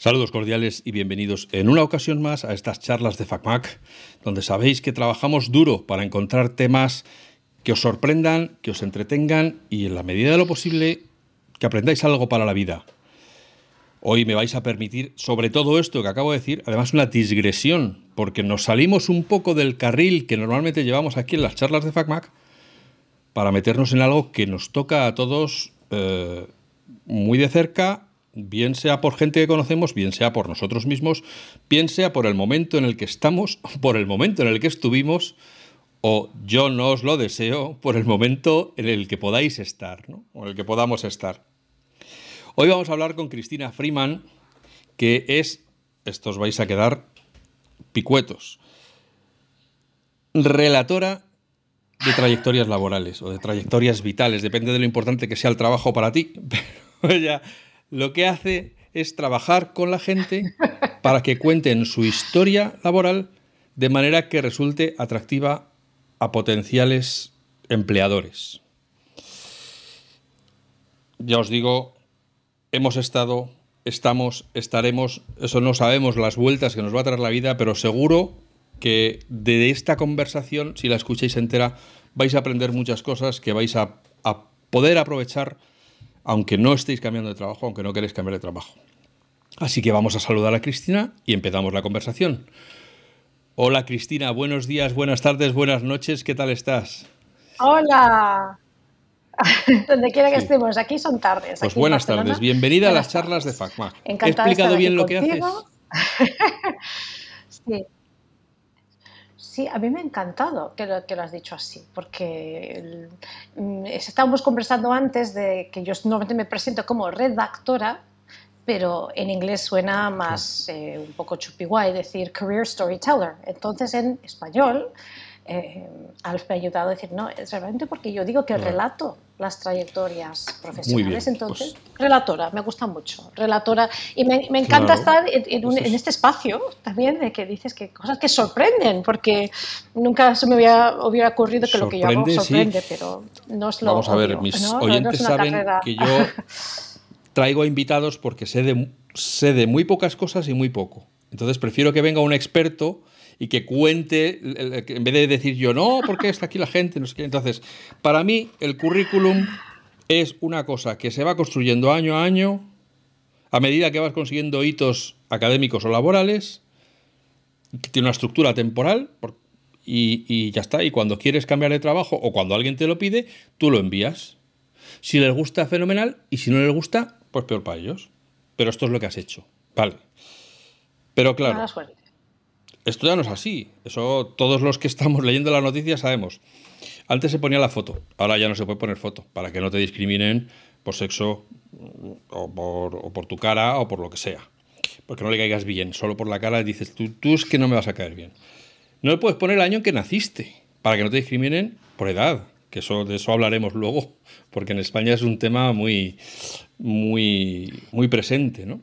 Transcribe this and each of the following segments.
Saludos cordiales y bienvenidos en una ocasión más a estas charlas de FacMac, donde sabéis que trabajamos duro para encontrar temas que os sorprendan, que os entretengan y en la medida de lo posible que aprendáis algo para la vida. Hoy me vais a permitir, sobre todo esto que acabo de decir, además una digresión, porque nos salimos un poco del carril que normalmente llevamos aquí en las charlas de FacMac para meternos en algo que nos toca a todos eh, muy de cerca, bien sea por gente que conocemos, bien sea por nosotros mismos, bien sea por el momento en el que estamos, por el momento en el que estuvimos, o yo no os lo deseo, por el momento en el que podáis estar, ¿no? o en el que podamos estar. Hoy vamos a hablar con Cristina Freeman, que es, estos vais a quedar picuetos, relatora de trayectorias laborales o de trayectorias vitales, depende de lo importante que sea el trabajo para ti, pero ella lo que hace es trabajar con la gente para que cuenten su historia laboral de manera que resulte atractiva a potenciales empleadores. Ya os digo, hemos estado, estamos, estaremos, eso no sabemos las vueltas que nos va a traer la vida, pero seguro que de esta conversación, si la escucháis entera, vais a aprender muchas cosas que vais a, a poder aprovechar aunque no estéis cambiando de trabajo, aunque no queréis cambiar de trabajo. Así que vamos a saludar a Cristina y empezamos la conversación. Hola Cristina, buenos días, buenas tardes, buenas noches, ¿qué tal estás? Hola, donde quiera que estemos, aquí son tardes. Pues buenas tardes, bienvenida a las charlas de FACMA. ¿He explicado bien lo que haces? sí. Sí, a mí me ha encantado que lo, que lo has dicho así, porque mm, estábamos conversando antes de que yo normalmente me presento como redactora, pero en inglés suena más eh, un poco guay decir career storyteller. Entonces en español eh, Alf me ha ayudado a decir, no, es realmente porque yo digo que relato las trayectorias profesionales, entonces, pues. relatora, me gusta mucho, relatora, y me, encanta estar en, este espacio también de que dices que cosas que sorprenden, porque nunca se me hubiera, hubiera ocurrido que lo que yo hago sorprende, pero no es lo Vamos a ver, mis oyentes saben que yo traigo invitados porque sé de, sé de muy pocas cosas y muy poco. Entonces prefiero que venga un experto y que cuente, en vez de decir yo, no, porque está aquí la gente, no sé qué. Entonces, para mí, el currículum es una cosa que se va construyendo año a año, a medida que vas consiguiendo hitos académicos o laborales, que tiene una estructura temporal y, y ya está. Y cuando quieres cambiar de trabajo o cuando alguien te lo pide, tú lo envías. Si les gusta, fenomenal, y si no les gusta, pues peor para ellos. Pero esto es lo que has hecho. Vale. Pero claro, esto ya no es así. Eso todos los que estamos leyendo las noticias sabemos. Antes se ponía la foto, ahora ya no se puede poner foto, para que no te discriminen por sexo o por, tu cara o por lo que sea. Porque no le caigas bien, solo por la cara dices, tú, tú es que no me vas a caer bien. No le puedes poner el año en que naciste, para que no te discriminen por edad, que eso, de eso hablaremos luego, porque en España es un tema muy, muy, muy presente. ¿no?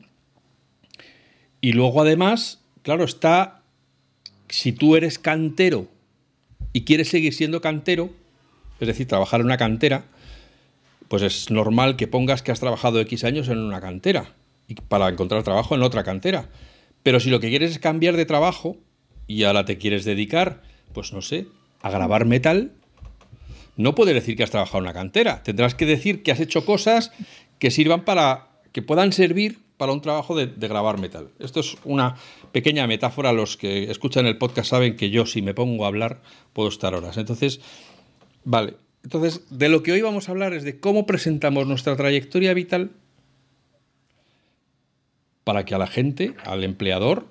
Y luego además, claro, está si tú eres cantero y quieres seguir siendo cantero, es decir, trabajar en una cantera, pues es normal que pongas que has trabajado X años en una cantera y para encontrar trabajo en otra cantera. Pero si lo que quieres es cambiar de trabajo y ahora te quieres dedicar, pues no sé, a grabar metal, no puedes decir que has trabajado en una cantera. Tendrás que decir que has hecho cosas que sirvan para que puedan servir para un trabajo de, grabar metal. Esto es una pequeña metáfora. Los que escuchan el podcast saben que yo si me pongo a hablar puedo estar horas. Entonces, vale. Entonces, de lo que hoy vamos a hablar es de cómo presentamos nuestra trayectoria vital para que a la gente, al empleador,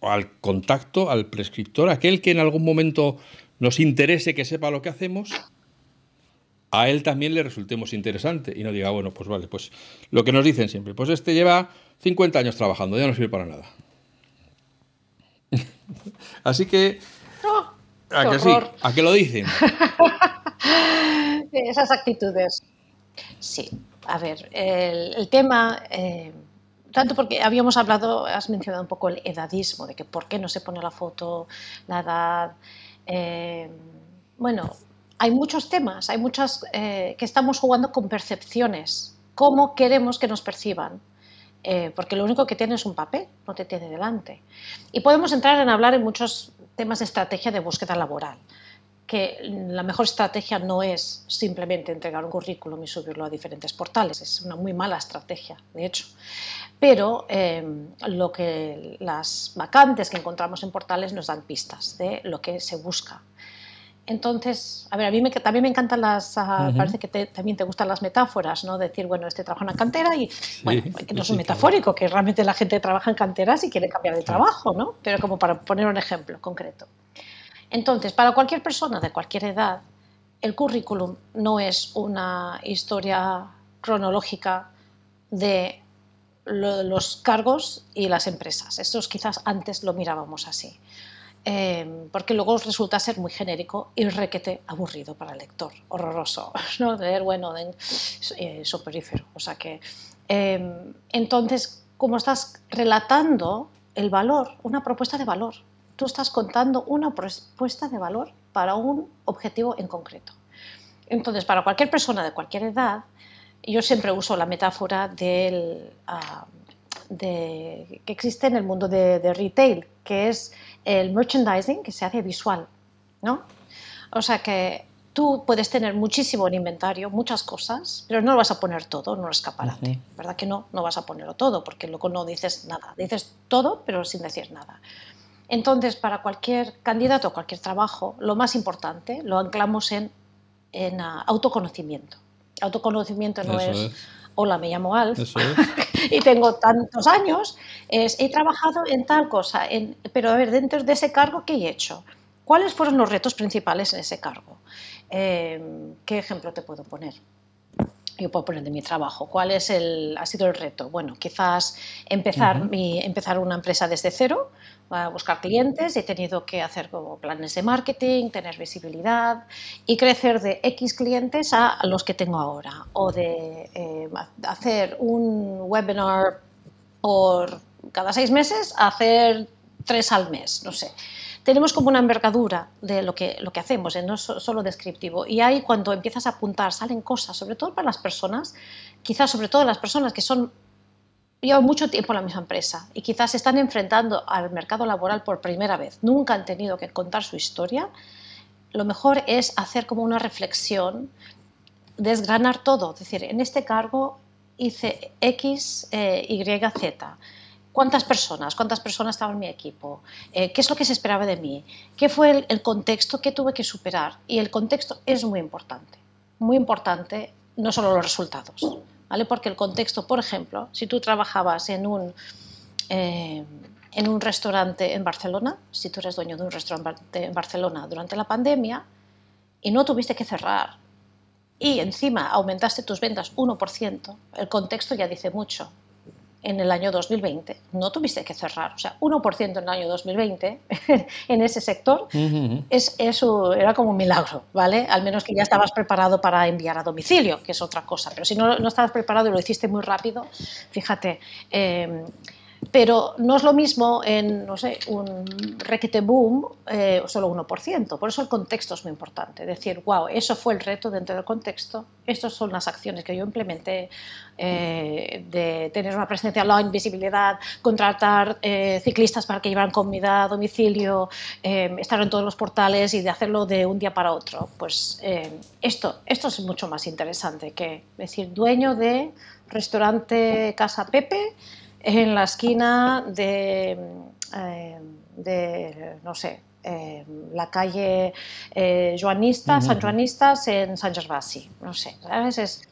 al contacto, al prescriptor, aquel que en algún momento nos interese que sepa lo que hacemos, a él también le resultemos interesante y no diga, bueno, pues vale, pues lo que nos dicen siempre, pues este lleva 50 años trabajando, ya no sirve para nada. Así que... ¿A que sí? ¿A qué lo dicen? Esas actitudes. Sí, a ver, el, tema, eh, tanto porque habíamos hablado, has mencionado un poco el edadismo, de que por qué no se pone la foto, la edad. Eh, bueno, hay muchos temas, hay muchas eh, que estamos jugando con percepciones, cómo queremos que nos perciban. eh, porque lo único que tiene es un papel, no te tiene delante. Y podemos entrar en hablar en muchos temas de estrategia de búsqueda laboral que la mejor estrategia no es simplemente entregar un currículum y subirlo a diferentes portales, es una muy mala estrategia, de hecho. Pero eh, lo que las vacantes que encontramos en portales nos dan pistas de lo que se busca. Entonces, a ver, a mí me, también me encantan las, ah, parece que también te gustan las metáforas, ¿no? Decir, bueno, este trabaja en una cantera y, bueno, que no es un metafórico, que realmente la gente trabaja en canteras y quiere cambiar de trabajo, ¿no? Pero como para poner un ejemplo concreto. Entonces, para cualquier persona de cualquier edad, el currículum no es una historia cronológica de los cargos y las empresas. Estos quizás antes lo mirábamos así. Em, porque luego resulta ser muy genérico y requete aburrido para el lector, horroroso, ¿no? De bueno, de, eh, soporífero. O sea que, em, entonces, como estás relatando el valor, una propuesta de valor, tú estás contando una propuesta de valor para un objetivo en concreto. Entonces, para cualquier persona de cualquier edad, yo siempre uso la metáfora del, ah, de, que existe en el mundo de, retail, que es el merchandising que se hace visual. ¿no? O sea que tú puedes tener muchísimo en inventario, muchas cosas, pero no lo vas a poner todo en un escaparate. ¿Verdad que no? No vas a ponerlo todo, porque luego no dices nada. Dices todo, pero sin decir nada. Entonces, para cualquier candidato, cualquier trabajo, lo más importante lo anclamos en, ah, autoconocimiento. Autoconocimiento no es, hola, me llamo Alf y tengo tantos años, es, he trabajado en tal cosa, pero a ver, dentro de ese cargo, ¿qué he hecho? ¿Cuáles fueron los retos principales en ese cargo? Eh, ¿Qué ejemplo te puedo poner? Yo puedo poner de mi trabajo. ¿Cuál es el, ha sido el reto? Bueno, quizás empezar, mi, empezar una empresa desde cero, a buscar clientes, he tenido que hacer como planes de marketing, tener visibilidad y crecer de X clientes a los que tengo ahora. O de eh, hacer un webinar por cada seis meses, hacer tres al mes, no sé tenemos como una envergadura de lo que, lo que hacemos, ¿eh? no es solo descriptivo. Y ahí cuando empiezas a apuntar salen cosas, sobre todo para las personas, quizás sobre todo las personas que son llevan mucho tiempo en la misma empresa y quizás se están enfrentando al mercado laboral por primera vez, nunca han tenido que contar su historia, lo mejor es hacer como una reflexión, desgranar todo, es decir, en este cargo hice X, eh, Y, Z ¿Cuántas personas? ¿Cuántas personas estaban en mi equipo? Eh, ¿Qué es lo que se esperaba de mí? ¿Qué fue el, contexto que tuve que superar? Y el contexto es muy importante, muy importante, no solo los resultados, ¿vale? Porque el contexto, por ejemplo, si tú trabajabas en un, eh, en un restaurante en Barcelona, si tú eres dueño de un restaurante en Barcelona durante la pandemia y no tuviste que cerrar y encima aumentaste tus ventas 1%, el contexto ya dice mucho en el año 2020. No tuviste que cerrar. O sea, 1% en el año 2020 en ese sector es, eso era como un milagro, ¿vale? Al menos que ya estabas preparado para enviar a domicilio, que es otra cosa. Pero si no, no estabas preparado y lo hiciste muy rápido, fíjate. Eh, pero no es lo mismo en, no sé, un requete boom, eh, solo 1%. Por eso el contexto es muy importante. Decir, wow, eso fue el reto dentro del contexto, estas son las acciones que yo implementé eh, de tener una presencia online, visibilidad, contratar eh, ciclistas para que llevaran comida a domicilio, estar en todos los portales y de hacerlo de un día para otro. Pues esto, esto es mucho más interesante que decir, dueño de restaurante Casa Pepe, en la esquina de, eh, de no sé, eh, la calle eh, Joanista, San Joanistas en San Gervasi, no sé, ¿sabes?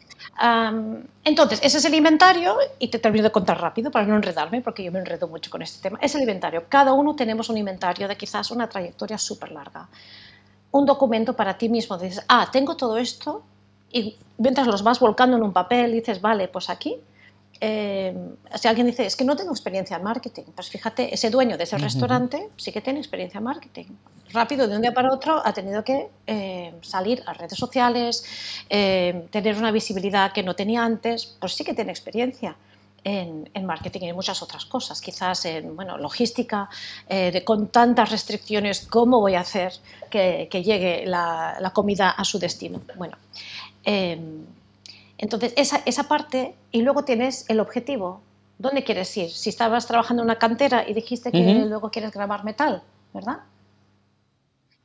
entonces, ese es el inventario, y te termino de contar rápido para no enredarme, porque yo me enredo mucho con este tema. Es el inventario. Cada uno tenemos un inventario de quizás una trayectoria súper larga. Un documento para ti mismo. Dices, ah, tengo todo esto, y mientras los vas volcando en un papel, dices, vale, pues aquí eh, si alguien dice, es que no tengo experiencia en marketing, pues fíjate, ese dueño de ese restaurante sí que tiene experiencia en marketing. Rápido, de un día para otro, ha tenido que eh, salir a redes sociales, eh, tener una visibilidad que no tenía antes, pues sí que tiene experiencia. En, marketing y en muchas otras cosas, quizás en bueno, logística, de, con tantas restricciones, ¿cómo voy a hacer que, llegue la, la, comida a su destino? Bueno, entonces, esa, esa, parte, y luego tienes el objetivo. ¿Dónde quieres ir? Si estabas trabajando en una cantera y dijiste que luego quieres grabar metal, ¿verdad?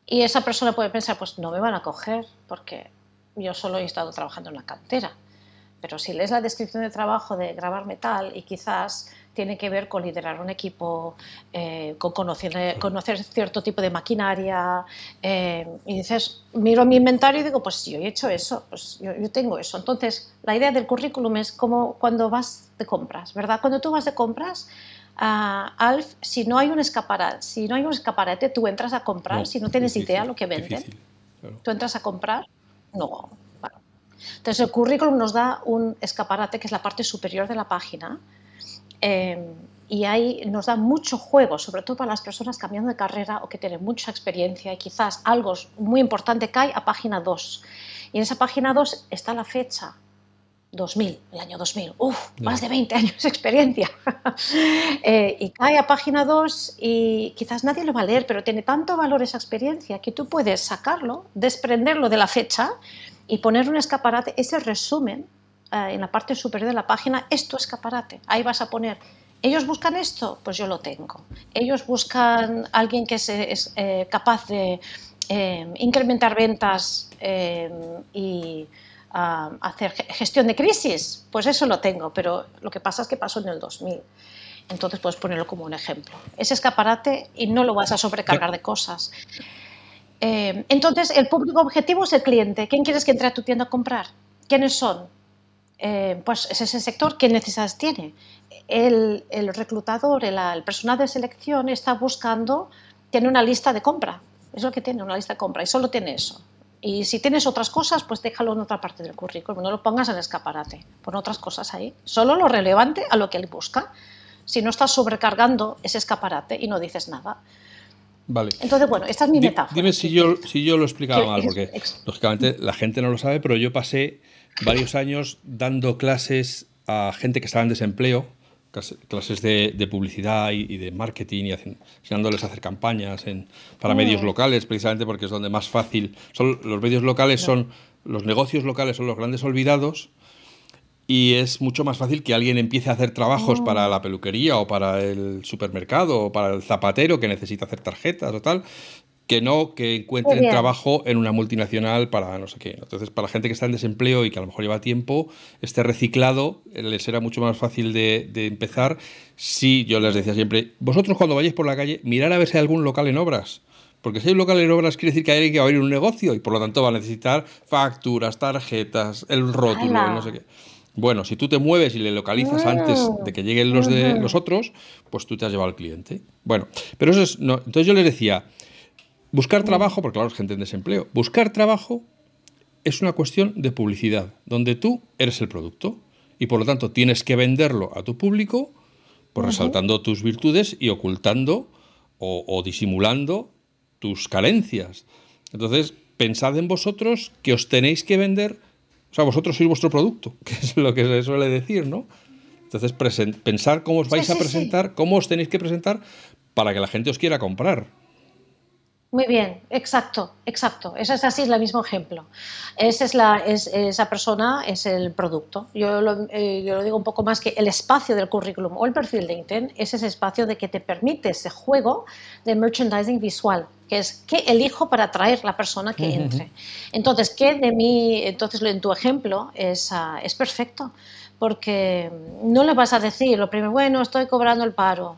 Y esa persona puede pensar, pues no me van a coger porque yo solo he estado trabajando en una cantera. Pero si lees la descripción de trabajo de grabar metal y quizás tiene que ver con liderar un equipo, eh, con conocer, conocer, cierto tipo de maquinaria, eh, y dices, miro mi inventario y digo, pues yo he hecho eso, pues yo, tengo eso. Entonces, la idea del currículum es como cuando vas de compras, ¿verdad? Cuando tú vas de compras, uh, Alf, si no hay un escaparate, si no hay un escaparate, tú entras a comprar, si no tienes idea lo que venden, tú entras a comprar, no, entonces, el currículum nos da un escaparate que es la parte superior de la página em, y ahí nos da mucho juego, sobre todo para las personas cambiando de carrera o que tienen mucha experiencia y quizás algo muy importante cae a página 2. Y en esa página 2 está la fecha, 2000, el año 2000, uff, más de 20 años de experiencia. Eh, y cae a página 2 y quizás nadie lo va a leer, pero tiene tanto valor esa experiencia que tú puedes sacarlo, desprenderlo de la fecha y poner un escaparate, ese resumen eh, en la parte superior de la página, es tu escaparate. Ahí vas a poner, ellos buscan esto, pues yo lo tengo. Ellos buscan alguien que es, eh, capaz de eh, incrementar ventas y ah, hacer gestión de crisis, pues eso lo tengo, pero lo que pasa es que pasó en el 2000. Entonces puedes ponerlo como un ejemplo. Ese escaparate y no lo vas a sobrecargar de cosas. Eh, entonces, el público objetivo es el cliente. ¿Quién quieres que entre a tu tienda a comprar? ¿Quiénes son? Eh, pues es ese sector, ¿qué necesidades tiene? El, reclutador, el, personal de selección está buscando, tiene una lista de compra, es lo que tiene, una lista de compra, y solo tiene eso. Y si tienes otras cosas, pues déjalo en otra parte del currículum, no lo pongas en el escaparate, pon otras cosas ahí, solo lo relevante a lo que él busca. Si no estás sobrecargando ese escaparate y no dices nada. Vale. Entonces, bueno, esta es mi metáfora. Dime si yo, si yo lo explicaba mal, porque lógicamente la gente no lo sabe, pero yo pasé varios años dando clases a gente que estaba en desempleo, clases de, publicidad y, de marketing y enseñándoles a hacer campañas en, para medios mm. locales, precisamente porque es donde más fácil. Son, los medios locales son, los negocios locales son los grandes olvidados y es mucho más fácil que alguien empiece a hacer trabajos para oh. la peluquería o para el supermercado o para el zapatero que necesita hacer tarjetas o tal, que no que encuentren trabajo en una multinacional para no sé qué. Entonces, para la gente que está en desempleo y que a lo mejor lleva tiempo, este reciclado eh, les será mucho más fácil de, empezar si yo les decía siempre, vosotros cuando vayáis por la calle, mirar a ver si hay algún local en obras. Porque si hay un local en obras quiere decir que hay alguien que va a abrir un negocio y por lo tanto va a necesitar facturas, tarjetas, el rótulo, no sé qué. Bueno, si tú te mueves y le localizas antes de que lleguen los de los otros, pues tú te has llevado al cliente. Bueno, pero eso es. No, entonces yo les decía, buscar trabajo, porque claro, es gente en desempleo, buscar trabajo es una cuestión de publicidad, donde tú eres el producto y por lo tanto tienes que venderlo a tu público, pues resaltando tus virtudes y ocultando o, o disimulando tus carencias. Entonces, pensad en vosotros que os tenéis que vender o sea, vosotros sois vuestro producto, que es lo que se suele decir, ¿no? Entonces, pensar cómo os vais a presentar, cómo os tenéis que presentar para que la gente os quiera comprar. Muy bien, exacto, exacto. Ese es así, es el mismo ejemplo. Esa, es la, esa persona es el producto. Yo lo, eh, yo lo, digo un poco más que el espacio del currículum o el perfil de LinkedIn es ese espacio de que te permite ese juego de merchandising visual, que es qué elijo para atraer la persona que entre. Entonces, ¿qué de mí? Entonces, en tu ejemplo es, ah, es perfecto, porque no le vas a decir lo primero, bueno, estoy cobrando el paro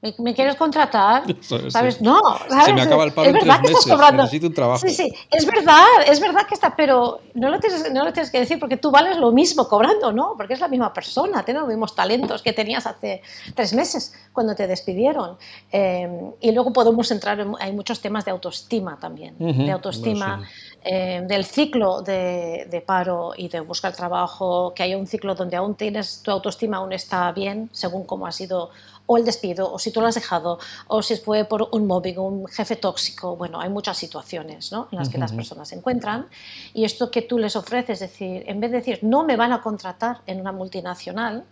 ¿Me, quieres contratar? ¿Sabes? No, Se me acaba el paro en tres meses, necesito un trabajo. Sí, sí, es verdad, es verdad que está, pero no lo, tienes, no lo tienes que decir porque tú vales lo mismo cobrando, ¿no? Porque es la misma persona, tienes los mismos talentos que tenías hace tres meses cuando te despidieron. Eh, y luego podemos entrar, en, hay muchos temas de autoestima también, de autoestima, eh, del ciclo de, de paro y de buscar trabajo, que haya un ciclo donde aún tienes, tu autoestima aún está bien, según cómo ha sido o el despido, o si tú lo has dejado, o si fue por un mobbing, un jefe tóxico. Bueno, hay muchas situaciones ¿no? en las que las personas se encuentran. Y esto que tú les ofreces, es decir, en vez de decir, no me van a contratar en una multinacional,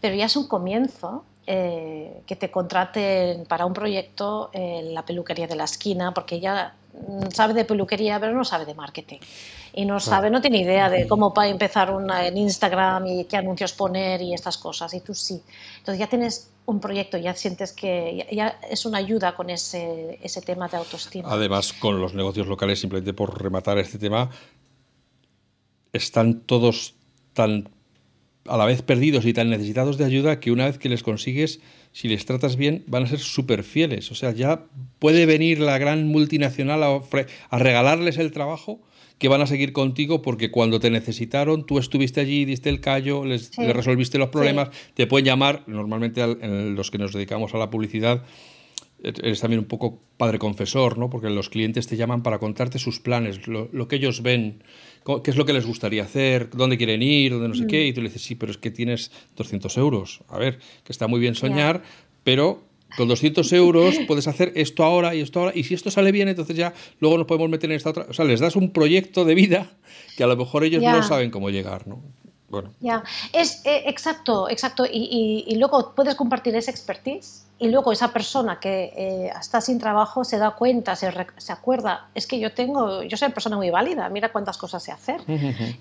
pero ya es un comienzo eh, que te contraten para un proyecto en la peluquería de la esquina, porque ya sabe de peluquería, pero no sabe de marketing. Y no sabe, no tiene idea de cómo para empezar una, en Instagram y qué anuncios poner y estas cosas. Y tú sí. Entonces ya tienes un proyecto, ya sientes que ya, es una ayuda con ese, ese tema de autoestima. Además, con los negocios locales, simplemente por rematar este tema, están todos tan a la vez perdidos y tan necesitados de ayuda que una vez que les consigues, si les tratas bien, van a ser súper fieles. O sea, ya puede venir la gran multinacional a, a, regalarles el trabajo que van a seguir contigo porque cuando te necesitaron, tú estuviste allí, diste el callo, les, resolviste los problemas, te pueden llamar, normalmente los que nos dedicamos a la publicidad, eres también un poco padre confesor, ¿no? Porque los clientes te llaman para contarte sus planes, lo, que ellos ven, qué es lo que les gustaría hacer, dónde quieren ir, dónde no sé mm. qué, y tú le dices, sí, pero es que tienes 200 euros. A ver, que está muy bien soñar, pero con 200 euros puedes hacer esto ahora y esto ahora, y si esto sale bien, entonces ya luego nos podemos meter en esta otra. O sea, les das un proyecto de vida que a lo mejor ellos no saben cómo llegar, ¿no? Bueno. Ya, es eh, exacto, exacto. Y, y, luego puedes compartir esa expertise y luego esa persona que eh, está sin trabajo se da cuenta, se, se, acuerda, es que yo tengo, yo soy una persona muy válida, mira cuántas cosas sé hacer.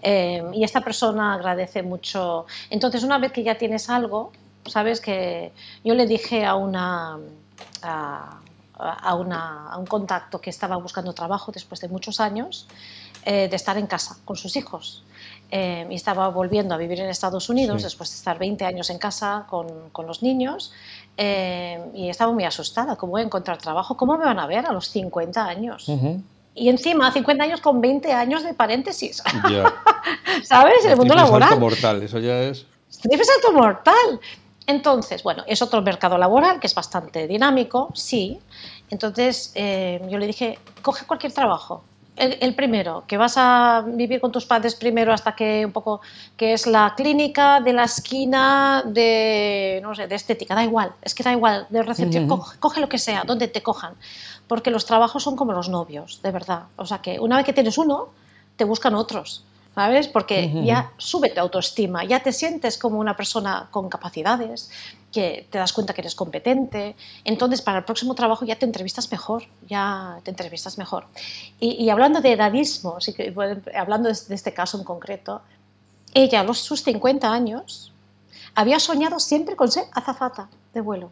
Eh, y esta persona agradece mucho. Entonces, una vez que ya tienes algo, sabes que yo le dije a una... A, a, una, a un contacto que estaba buscando trabajo después de muchos años de estar en casa con sus hijos eh, y estaba volviendo a vivir en Estados Unidos después de estar 20 años en casa con, con los niños eh, y estaba muy asustada, ¿cómo voy a encontrar trabajo? ¿Cómo me van a ver a los 50 años? Y encima, 50 años con 20 años de paréntesis. ¿Sabes? En el mundo laboral. salto mortal, eso ya es. Triple salto mortal. Entonces, bueno, es otro mercado laboral que es bastante dinámico, sí. Entonces, eh, yo le dije, coge cualquier trabajo el, primero, que vas a vivir con tus padres primero hasta que un poco, que es la clínica de la esquina de, no sé, de estética, da igual, es que da igual, de recepción, coge, lo que sea, donde te cojan, porque los trabajos son como los novios, de verdad. O sea que una vez que tienes uno, te buscan otros. ¿sabes? Porque ya sube tu autoestima, ya te sientes como una persona con capacidades, que te das cuenta que eres competente, entonces para el próximo trabajo ya te entrevistas mejor, ya te entrevistas mejor. Y, hablando de edadismo, hablando de este caso en concreto, ella a los, sus 50 años había soñado siempre con ser azafata de vuelo.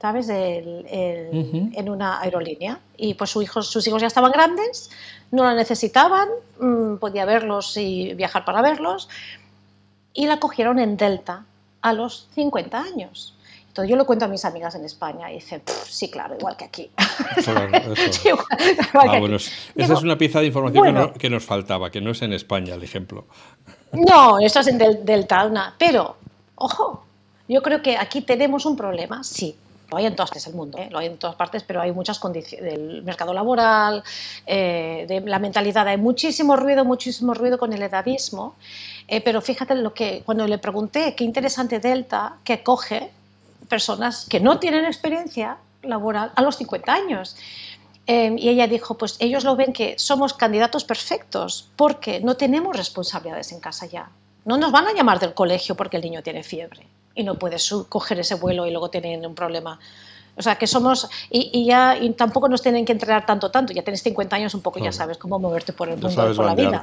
¿sabes? En una aerolínea. Y pues sus hijos, sus hijos ya estaban grandes, no la necesitaban, mm, podía verlos y viajar para verlos. Y la cogieron en Delta a los 50 años. Yo lo cuento a mis amigas en España y dicen, sí, claro, igual que aquí. esa es una pieza de información que, nos faltaba, que no es en España el ejemplo. No, eso es en Delta, pero, ojo, yo creo que aquí tenemos un problema, sí, lo hay en todas partes del mundo, ¿eh? lo hay en todas partes, pero hay muchas condiciones del mercado laboral, eh, de la mentalidad. Hay muchísimo ruido, muchísimo ruido con el edadismo. Eh, pero fíjate lo que cuando le pregunté qué interesante Delta que coge personas que no tienen experiencia laboral a los 50 años. y ella dijo, pues ellos lo ven que somos candidatos perfectos porque no tenemos responsabilidades en casa ya. No nos van a llamar del colegio porque el niño tiene fiebre y no puedes coger ese vuelo y luego tienen un problema. O sea, que somos, y, ya y tampoco nos tienen que entrenar tanto, tanto. Ya tienes 50 años, un poco ya sabes cómo moverte por el mundo, por la vida.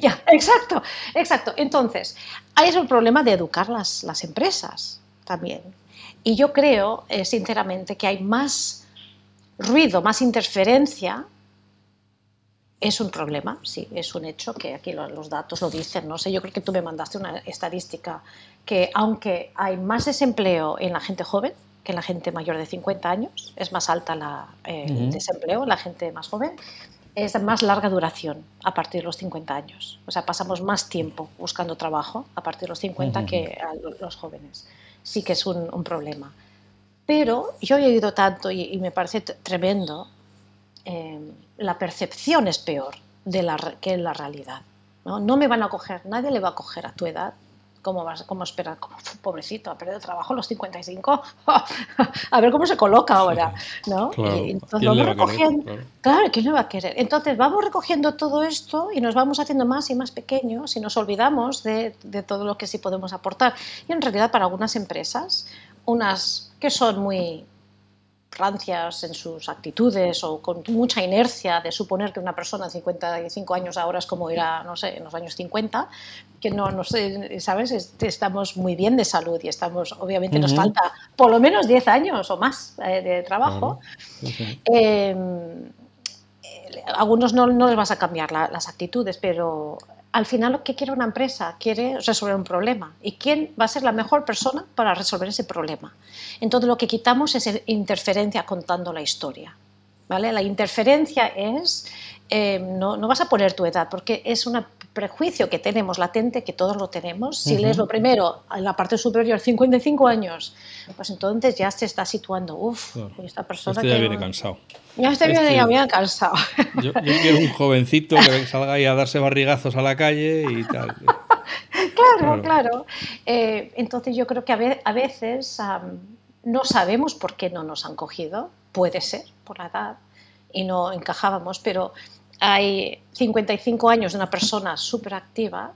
Ya, exacto, exacto. Entonces, ahí es el problema de educar las, las empresas también. Y yo creo, eh, sinceramente, que hay más ruido, más interferencia es un problema, sí, es un hecho que aquí los, datos lo dicen. No sé, yo creo que tú me mandaste una estadística que aunque hay más desempleo en la gente joven que en la gente mayor de 50 años, es más alta la, eh, el desempleo en la gente más joven, es de más larga duración a partir de los 50 años. O sea, pasamos más tiempo buscando trabajo a partir de los 50 que a los jóvenes. Sí que es un, problema. Pero yo he oído tanto y, me parece tremendo. Eh, la percepción es peor de la, que la realidad. ¿no? no me van a coger, nadie le va a coger a tu edad. ¿Cómo, vas, cómo esperar? Como, pobrecito, ha perdido trabajo a los 55. a ver cómo se coloca ahora. ¿no? entonces vamos recogiendo. Claro. ¿quién le va a querer? Entonces vamos recogiendo todo esto y nos vamos haciendo más y más pequeños y nos olvidamos de, de todo lo que sí podemos aportar. Y en realidad, para algunas empresas, unas que son muy rancias en sus actitudes o con mucha inercia de suponer que una persona de 55 años ahora es como era, no sé, en los años 50, que no, no sé, ¿sabes? Estamos muy bien de salud y estamos, obviamente nos falta por lo menos 10 años o más eh, de trabajo. Em, algunos no, no, les vas a cambiar las actitudes, pero al final lo que quiere una empresa quiere resolver un problema. ¿Y quién va a ser la mejor persona para resolver ese problema? Entonces lo que quitamos es interferencia contando la historia. ¿vale? La interferencia es, eh, no, no, vas a poner tu edad, porque es un prejuicio que tenemos latente, que todos lo tenemos. Si lees lo primero, en la parte superior, 55 años, pues entonces ya se está situando, uff, esta persona... Este ya viene cansado. Ya este viene ya bien cansado. Yo, quiero un jovencito que salga ahí a darse barrigazos a la calle y tal. claro, claro. Eh, entonces yo creo que a, veces no sabemos por qué no nos han cogido, puede ser por la edad y no encajábamos, pero hay 55 años de una persona súper activa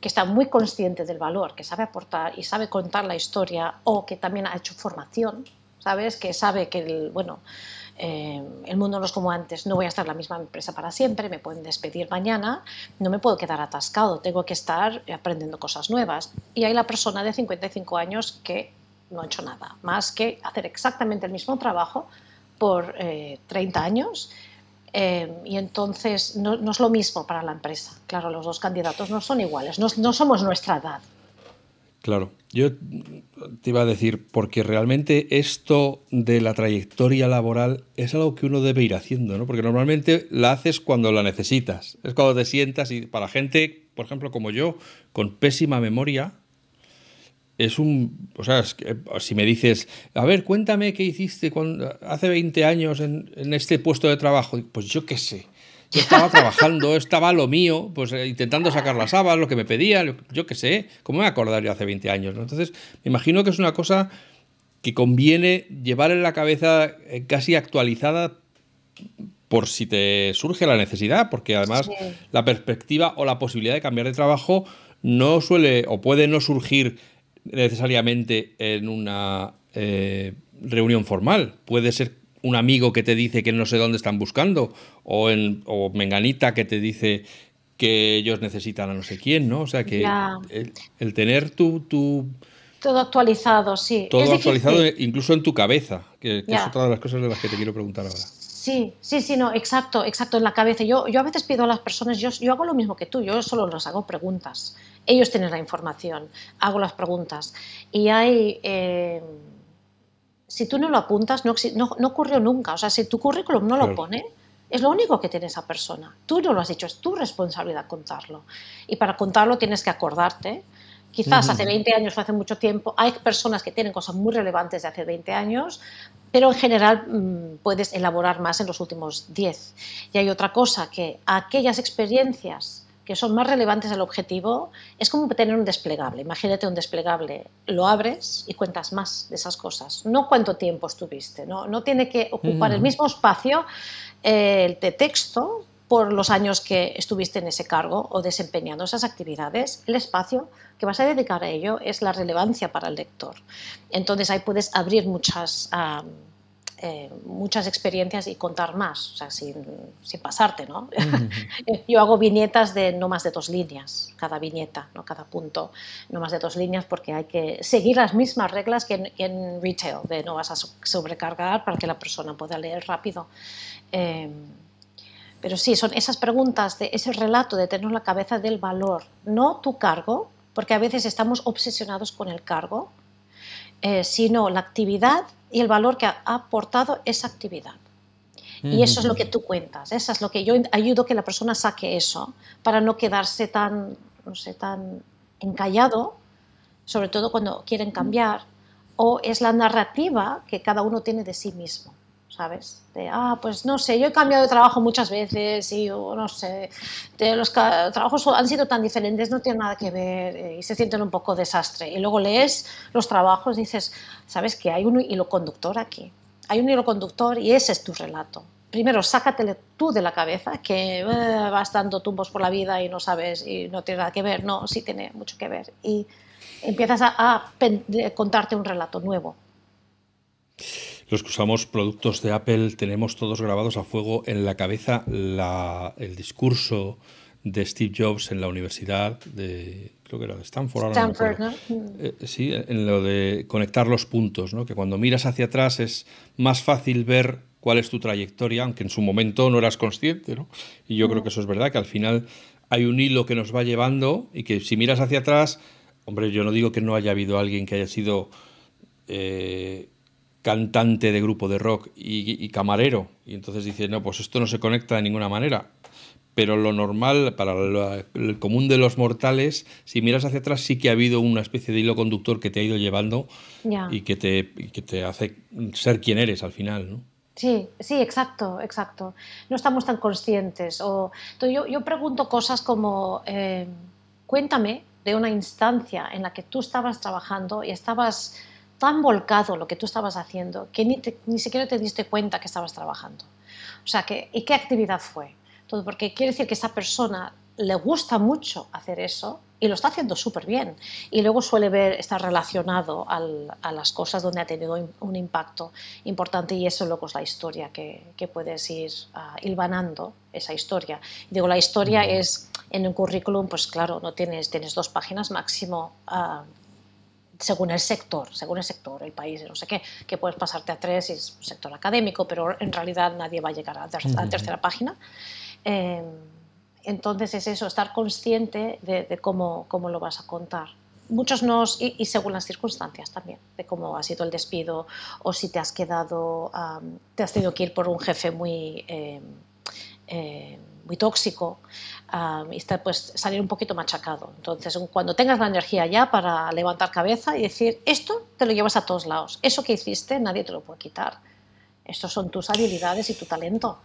que está muy consciente del valor, que sabe aportar y sabe contar la historia o que también ha hecho formación, ¿sabes? Que sabe que el, bueno, eh, el mundo no es como antes, no voy a estar en la misma empresa para siempre, me pueden despedir mañana, no me puedo quedar atascado, tengo que estar aprendiendo cosas nuevas. Y hay la persona de 55 años que no ha hecho nada, más que hacer exactamente el mismo trabajo por 30 eh, años. Eh, y entonces no, es lo mismo para la empresa. Claro, los dos candidatos no son iguales, no, no somos nuestra edad. Claro, yo te iba a decir, porque realmente esto de la trayectoria laboral es algo que uno debe ir haciendo, ¿no? Porque normalmente la haces cuando la necesitas. Es cuando te sientas y para gente, por ejemplo, como yo, con pésima memoria, es un. O sea, si me dices, a ver, cuéntame qué hiciste hace 20 años en, en este puesto de trabajo, pues yo qué sé. Yo estaba trabajando, estaba lo mío, pues eh, intentando sacar las habas, lo que me pedían, yo qué sé, ¿cómo me voy a acordar yo hace 20 años? Entonces, me imagino que es una cosa que conviene llevar en la cabeza eh, casi actualizada por si te surge la necesidad, porque además la perspectiva o la posibilidad de cambiar de trabajo no suele o puede no surgir necesariamente en una eh, reunión formal. Puede ser un amigo que te dice que no sé dónde están buscando, o, en, o Menganita que te dice que ellos necesitan a no sé quién, ¿no? O sea que el, tener tu, tu, Todo actualizado, sí. Todo actualizado incluso en tu cabeza, que, es otra de las cosas de las que te quiero preguntar ahora. Sí, sí, sí, no, exacto, exacto, en la cabeza. Yo, yo a veces pido a las personas, yo, yo hago lo mismo que tú, yo solo les hago preguntas. Ellos tienen la información, hago las preguntas. Y hay... Eh, si tú no lo apuntas, no, no, ocurrió nunca. O sea, si tu currículum no lo pone, es lo único que tiene esa persona. Tú no lo has dicho, es tu responsabilidad contarlo. Y para contarlo tienes que acordarte. Quizás hace 20 años o hace mucho tiempo, hay personas que tienen cosas muy relevantes de hace 20 años, pero en general mm, puedes elaborar más en los últimos 10. Y hay otra cosa, que aquellas experiencias que son más relevantes al objetivo, es como tener un desplegable. Imagínate un desplegable, lo abres y cuentas más de esas cosas. No cuánto tiempo estuviste, no, no tiene que ocupar el mismo espacio eh, el de texto por los años que estuviste en ese cargo o desempeñando esas actividades, el espacio que vas a dedicar a ello es la relevancia para el lector. Entonces ahí puedes abrir muchas... Eh, muchas experiencias y contar más, o sea, sin, sin pasarte, ¿no? Yo hago viñetas de no más de dos líneas, cada viñeta, ¿no? Cada punto, no más de dos líneas, porque hay que seguir las mismas reglas que en, retail, de no vas a sobrecargar para que la persona pueda leer rápido. Em, pero sí, son esas preguntas, de ese relato de tener la cabeza del valor, no tu cargo, porque a veces estamos obsesionados con el cargo, eh, sino la actividad y el valor que ha aportado esa actividad. Y eso es lo que tú cuentas, eso es lo que yo ayudo que la persona saque eso, para no quedarse tan, no sé, tan encallado, sobre todo cuando quieren cambiar, o es la narrativa que cada uno tiene de sí mismo. ¿Sabes? De, ah, pues no sé, yo he cambiado de trabajo muchas veces y no sé, de los trabajos han sido tan diferentes, no tienen nada que ver eh, y se sienten un poco desastre. Y luego lees los trabajos y dices, ¿sabes que hay un hilo conductor aquí? Hay un hilo conductor y ese es tu relato. Primero, sácatele tú de la cabeza, que eh, vas dando tumbos por la vida y no sabes y no tiene nada que ver. No, sí tiene mucho que ver. Y empiezas a contarte un relato nuevo. Los que usamos productos de Apple tenemos todos grabados a fuego en la cabeza el discurso de Steve Jobs en la universidad de, creo que era de Stanford. Stanford, ¿no? Eh, sí, en lo de conectar los puntos, ¿no? que cuando miras hacia atrás es más fácil ver cuál es tu trayectoria, aunque en su momento no eras consciente. ¿no? Y yo creo que eso es verdad, que al final hay un hilo que nos va llevando y que si miras hacia atrás, hombre, yo no digo que no haya habido alguien que haya sido eh, cantante de grupo de rock y, y, camarero, y entonces dice, no, pues esto no se conecta de ninguna manera pero lo normal para el común de los mortales, si miras hacia atrás, sí que ha habido una especie de hilo conductor que te ha ido llevando y, que te, te hace ser quien eres al final, ¿no? Sí, sí, exacto, exacto. No estamos tan conscientes. O, yo, yo pregunto cosas como, eh, cuéntame de una instancia en la que tú estabas trabajando y estabas tan volcado lo que tú estabas haciendo que ni, ni siquiera te diste cuenta que estabas trabajando. O sea, que, ¿y qué actividad fue? Todo porque quiere decir que esa persona le gusta mucho hacer eso y lo está haciendo súper bien. Y luego suele ver, estar relacionado a las cosas donde ha tenido un impacto importante y eso luego es la historia que, puedes ir uh, hilvanando, esa historia. digo, la historia es, en un currículum, pues claro, no tienes, tienes dos páginas máximo. Ah, según el sector, según el sector, el país, no sé qué, que puedes pasarte a tres y es un sector académico, pero en realidad nadie va a llegar a la tercera página. Em, entonces es eso, estar consciente de, cómo, cómo, lo vas a contar. Muchos nos, y, según las circunstancias también, de cómo ha sido el despido o si te has quedado, te has tenido que ir por un jefe muy, em, em, muy tóxico y pues salir un poquito machacado. Entonces, cuando tengas la energía ya para levantar cabeza y decir, esto te lo llevas a todos lados, eso que hiciste nadie te lo puede quitar. Estos son tus habilidades y tu talento.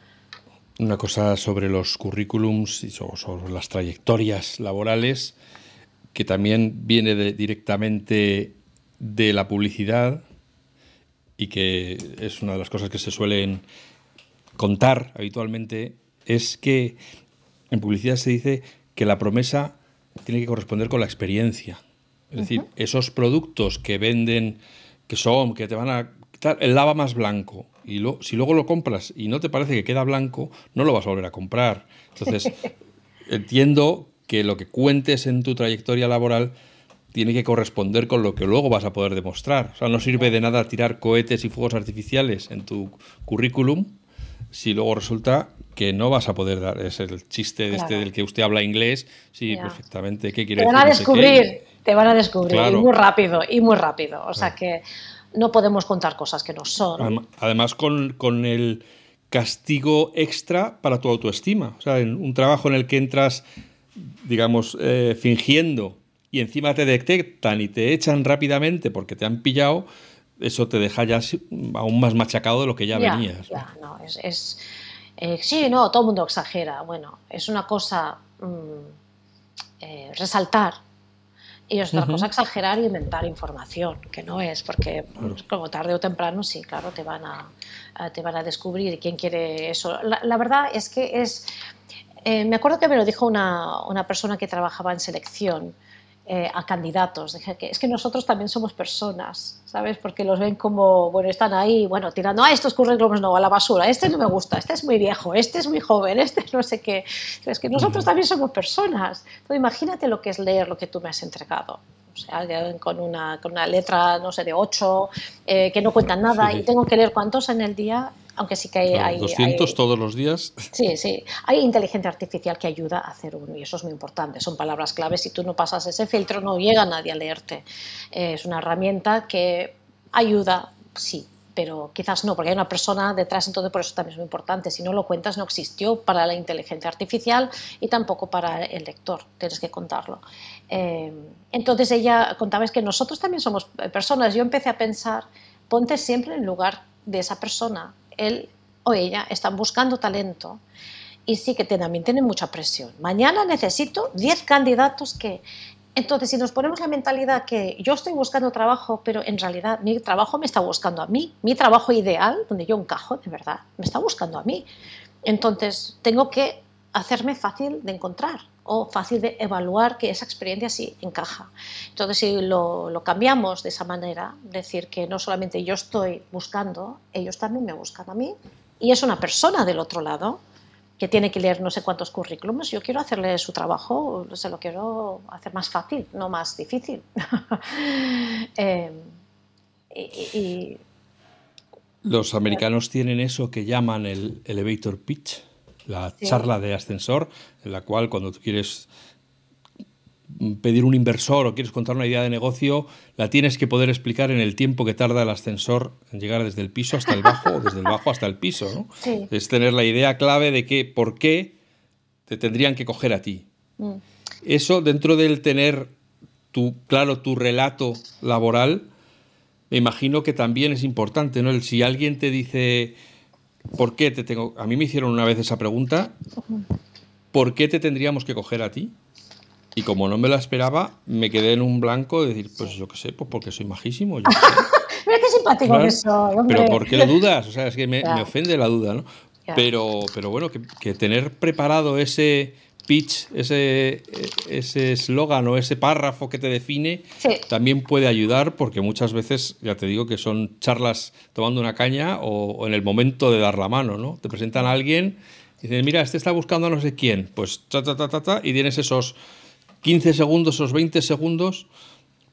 Una cosa sobre los currículums y sobre, las trayectorias laborales, que también viene directamente de la publicidad y que es una de las cosas que se suelen contar habitualmente, es que en publicidad se dice que la promesa tiene que corresponder con la experiencia. Es decir, esos productos que venden, que son, que te van a el lava más blanco y si luego lo compras y no te parece que queda blanco, no lo vas a volver a comprar. Entonces, entiendo que lo que cuentes en tu trayectoria laboral tiene que corresponder con lo que luego vas a poder demostrar. O sea, no sirve de nada tirar cohetes y fuegos artificiales en tu currículum si luego resulta que no vas a poder dar. Es el chiste de este del que usted habla inglés. Sí, perfectamente. ¿Qué quiere te van a descubrir, te van a descubrir. Y muy rápido, y muy rápido. O sea que no podemos contar cosas que no son. Además, con, el castigo extra para tu autoestima. O sea, en un trabajo en el que entras, digamos, eh, fingiendo y encima te detectan y te echan rápidamente porque te han pillado, eso te deja ya aún más machacado de lo que ya, venías. Ya, no, es, eh, sí, no, todo el mundo exagera. Bueno, es una cosa mm, eh, resaltar y es otra cosa exagerar y inventar información, que no es, porque como tarde o temprano sí, claro, te van a, te van a descubrir quién quiere eso. La, verdad es que es... Eh, me acuerdo que me lo dijo una, una persona que trabajaba en selección eh, a candidatos. Es que nosotros también somos personas, ¿sabes? Porque los ven como, bueno, están ahí, bueno, tirando, a estos currículums no, a la basura, este no me gusta, este es muy viejo, este es muy joven, este no sé qué. Es que nosotros también somos personas. Entonces, imagínate lo que es leer lo que tú me has entregado. O sea, alguien con una, con una letra, no sé, de 8, eh, que no cuenta nada y tengo que leer cuántos en el día aunque sí que hay... 200 todos los días. Sí, sí. Hay inteligencia artificial que ayuda a hacer uno y eso es muy importante. Son palabras claves. Si tú no pasas ese filtro, no llega nadie a leerte. es una herramienta que ayuda, sí, pero quizás no, porque hay una persona detrás, entonces por eso también es muy importante. Si no lo cuentas, no existió para la inteligencia artificial y tampoco para el lector, tienes que contarlo. Eh, entonces ella contaba es que nosotros también somos personas. Yo empecé a pensar, ponte siempre en lugar de esa persona él o ella están buscando talento y sí que también tienen mucha presión. Mañana necesito 10 candidatos que... Entonces, si nos ponemos la mentalidad que yo estoy buscando trabajo, pero en realidad mi trabajo me está buscando a mí, mi trabajo ideal, donde yo encajo de verdad, me está buscando a mí. Entonces, tengo que hacerme fácil de encontrar o fácil de evaluar que esa experiencia sí encaja. Entonces, si lo, lo, cambiamos de esa manera, decir que no solamente yo estoy buscando, ellos también me buscan a mí, y es una persona del otro lado que tiene que leer no sé cuántos currículums, yo quiero hacerle su trabajo, se lo quiero hacer más fácil, no más difícil. eh, y, Los americanos tienen eso que llaman el elevator pitch, la charla de ascensor, en la cual cuando tú quieres pedir un inversor o quieres contar una idea de negocio, la tienes que poder explicar en el tiempo que tarda el ascensor en llegar desde el piso hasta el bajo o desde el bajo hasta el piso. ¿no? Es tener la idea clave de que por qué te tendrían que coger a ti. Mm. Eso dentro del tener tu, claro, tu relato laboral, me imagino que también es importante, ¿no? El, si alguien te dice, ¿por qué te tengo? A mí me hicieron una vez esa pregunta, ¿por qué te tendríamos que coger a ti? Y como no me la esperaba, me quedé en un blanco de decir, pues yo qué sé, pues porque soy majísimo. Yo Mira qué simpático que soy, hombre. Pero ¿por qué lo dudas? O sea, es que me, ofende la duda, ¿no? Pero, pero bueno, que, tener preparado ese pitch, ese eslogan o ese párrafo que te define, también puede ayudar porque muchas veces, ya te digo, que son charlas tomando una caña o, en el momento de dar la mano, ¿no? Te presentan a alguien y dicen, mira, este está buscando a no sé quién, pues ta, ta, ta, ta, ta, y tienes esos 15 segundos, esos 20 segundos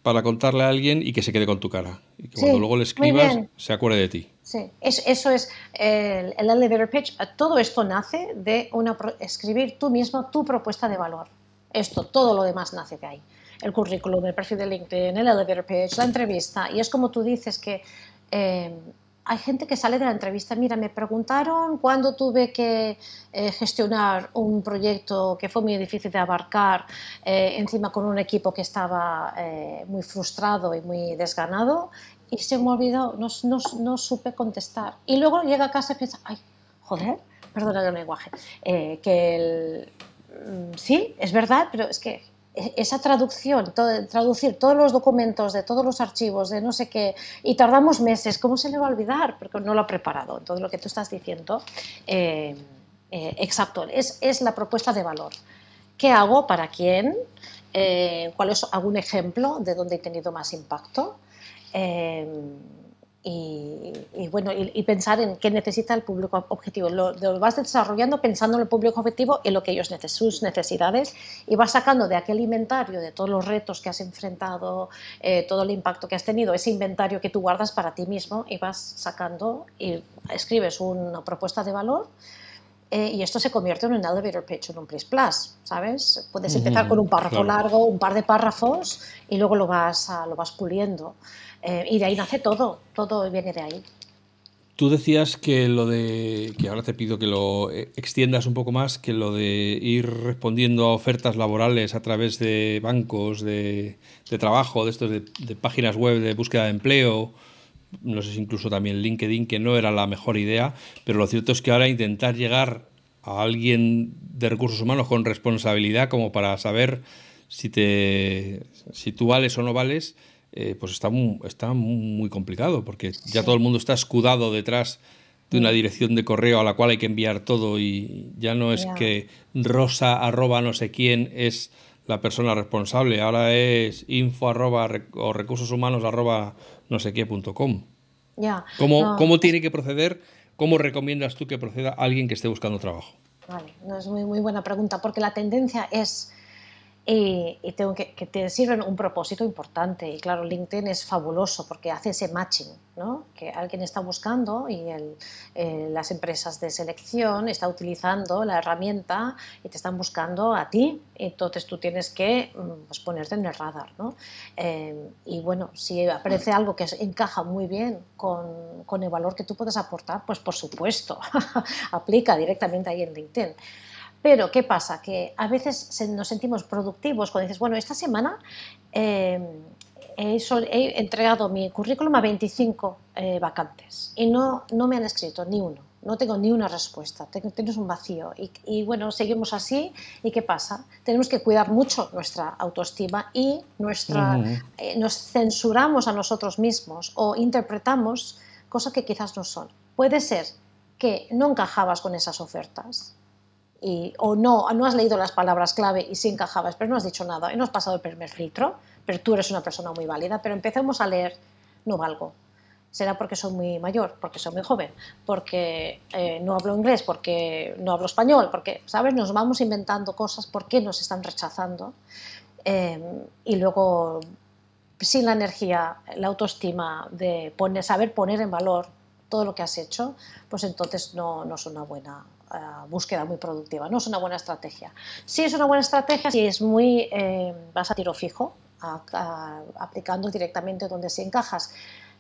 para contarle a alguien y que se quede con tu cara. Y que cuando luego le escribas se acuerde de ti. Sí, eso es el, elevator pitch. Todo esto nace de una, escribir tú mismo tu propuesta de valor. Esto, todo lo demás nace de ahí. El currículum, el perfil de LinkedIn, el elevator pitch, la entrevista. Y es como tú dices que eh, hay gente que sale de la entrevista, mira, me preguntaron cuándo tuve que eh, gestionar un proyecto que fue muy difícil de abarcar, eh, encima con un equipo que estaba muy frustrado y muy desganado, y se me olvidó, no, no, no, supe contestar. Y luego llega a casa y piensa, ay, joder, perdona el lenguaje, que el, mm, sí, es verdad, pero es que e-, esa traducción, traducir todos los documentos de todos los archivos de no sé qué, y tardamos meses, ¿cómo se le va a olvidar? Porque no lo ha preparado. Entonces, lo que tú estás diciendo, eh, eh, exacto, es, es, la propuesta de valor. ¿Qué hago? ¿Para quién? Eh, ¿Cuál es algún ejemplo de dónde he tenido más impacto? Y, bueno, y, pensar en qué necesita el público objetivo. Lo, vas desarrollando pensando en el público objetivo y lo que ellos necesitan, sus necesidades, y vas sacando de aquel inventario, de todos los retos que has enfrentado, eh, todo el impacto que has tenido, ese inventario que tú guardas para ti mismo, y vas sacando y escribes una propuesta de valor. Eh, y esto se convierte en un elevator pitch, en un plus plus, ¿sabes? Puedes empezar con un párrafo largo, un par de párrafos, y luego lo vas, lo vas puliendo. Eh, y de ahí nace todo, todo viene de ahí. Tú decías que lo de, que ahora te pido que lo extiendas un poco más, que lo de ir respondiendo a ofertas laborales a través de bancos de, trabajo, de estos de, páginas web de búsqueda de empleo, no sé si incluso también LinkedIn, que no era la mejor idea, pero lo cierto es que ahora intentar llegar a alguien de recursos humanos con responsabilidad como para saber si, te, si tú vales o no vales, eh, pues está muy, está muy complicado, porque ya todo el mundo está escudado detrás de una dirección de correo a la cual hay que enviar todo y ya no es que rosa arroba no sé quién es la persona responsable, ahora es info arroba o recursos humanos arroba no sé qué punto com. ¿Cómo, ¿Cómo tiene que proceder? ¿Cómo recomiendas tú que proceda alguien que esté buscando trabajo? Vale, no es muy, muy buena pregunta, porque la tendencia es y, tengo que, que, te sirven un propósito importante. Y claro, LinkedIn es fabuloso porque hace ese matching, ¿no? que alguien está buscando y el, eh, las empresas de selección están utilizando la herramienta y te están buscando a ti. Entonces tú tienes que mm, pues, ponerte en el radar. ¿no? Eh, y bueno, si aparece algo que encaja muy bien con, con el valor que tú puedes aportar, pues por supuesto, aplica directamente ahí en LinkedIn. Pero, ¿qué pasa? Que a veces nos sentimos productivos cuando dices, bueno, esta semana em, he, entregado mi currículum a 25 eh, vacantes y no, no me han escrito ni uno, no tengo ni una respuesta, tengo, tienes un vacío. Y, bueno, seguimos así. ¿Y qué pasa? Tenemos que cuidar mucho nuestra autoestima y nuestra, eh, nos censuramos a nosotros mismos o interpretamos cosas que quizás no son. Puede ser que no encajabas con esas ofertas y, o no, no has leído las palabras clave y sí encajabas, pero no has dicho nada y no has pasado el primer filtro, pero tú eres una persona muy válida, pero empecemos a leer, no valgo. Será porque soy muy mayor, porque soy muy joven, porque eh, no hablo inglés, porque no hablo español, porque, ¿sabes? Nos vamos inventando cosas, ¿por qué nos están rechazando? Eh, y luego, sin la energía, la autoestima de poner, saber poner en valor todo lo que has hecho, pues entonces no, no es una buena búsqueda muy productiva, no es una buena estrategia. Sí es una buena estrategia si es muy, eh, vas a tiro fijo, aplicando directamente donde sí encajas.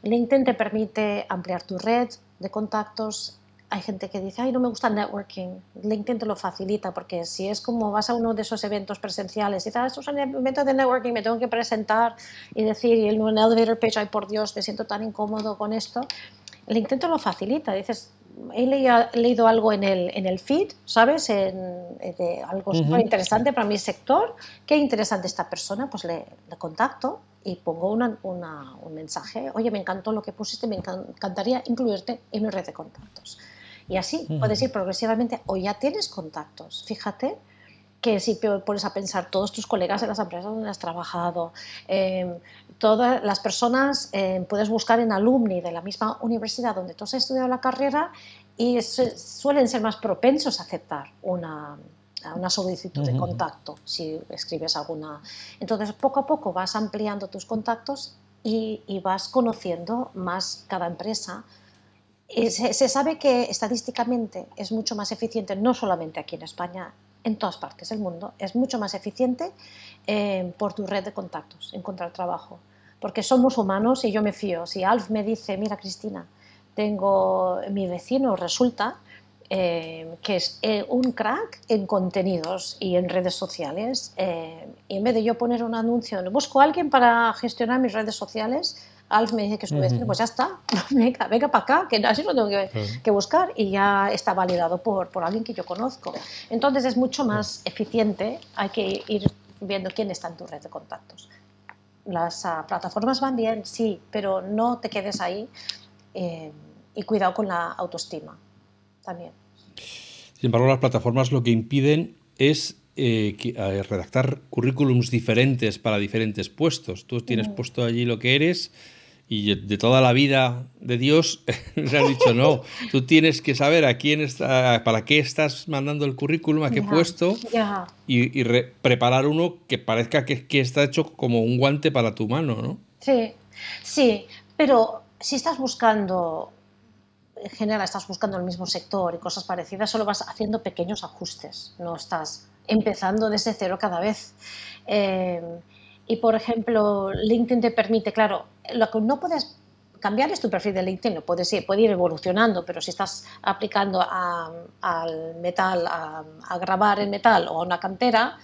LinkedIn te permite ampliar tu red de contactos. Hay gente que dice, ay, no me gusta networking. LinkedIn te lo facilita porque si es como vas a uno de esos eventos presenciales y dices, esto es un evento de networking, me tengo que presentar y decir, y en un elevator page, ay, por Dios, me siento tan incómodo con esto. LinkedIn te lo facilita. Dices, he leído, algo en el, en el feed, ¿sabes? En, de algo súper interesante para mi sector. Qué interesante esta persona, pues le, contacto y pongo una, un mensaje. Oye, me encantó lo que pusiste, me encantaría incluirte en mi red de contactos. Y así puedes ir progresivamente o ya tienes contactos. Fíjate que si pones a pensar todos tus colegas de las empresas donde has trabajado, em, todas las personas, em, puedes buscar en alumni de la misma universidad donde tú has estudiado la carrera y suelen ser más propensos a aceptar una, una solicitud de contacto si escribes alguna. Entonces, poco a poco vas ampliando tus contactos y, y vas conociendo más cada empresa. Y se, se sabe que estadísticamente es mucho más eficiente, no solamente aquí en España, en todas partes del mundo. Es mucho más eficiente eh, por tu red de contactos, encontrar trabajo. Porque somos humanos y yo me fío. Si Alf me dice, mira Cristina, tengo mi vecino, resulta eh, que es eh, un crack en contenidos y en redes sociales, y en vez de yo poner un anuncio, busco a alguien para gestionar mis redes sociales, Alf me dice que es un vecino, pues ya está, venga, venga para acá, que así lo tengo que, buscar y ya está validado por, por alguien que yo conozco. Entonces es mucho más eficiente, hay que ir viendo quién está en tu red de contactos. Las ah, plataformas van bien, sí, pero no te quedes ahí eh, y cuidado con la autoestima también. Sin embargo, las plataformas lo que impiden es eh, redactar currículums diferentes para diferentes puestos. Tú tienes puesto allí lo que eres y de toda la vida de Dios le han dicho no, tú tienes que saber a quién está, para qué estás mandando el currículum, a qué puesto y, preparar uno que parezca que, que, está hecho como un guante para tu mano, ¿no? Sí, sí, pero si estás buscando, en general estás buscando el mismo sector y cosas parecidas, solo vas haciendo pequeños ajustes, no estás empezando desde cero cada vez. Eh, y por ejemplo, LinkedIn te permite, claro, lo que no puedes cambiar es tu perfil de LinkedIn, no puede, ir, puede ir evolucionando, pero si estás aplicando al metal, a, grabar en metal o a una cantera,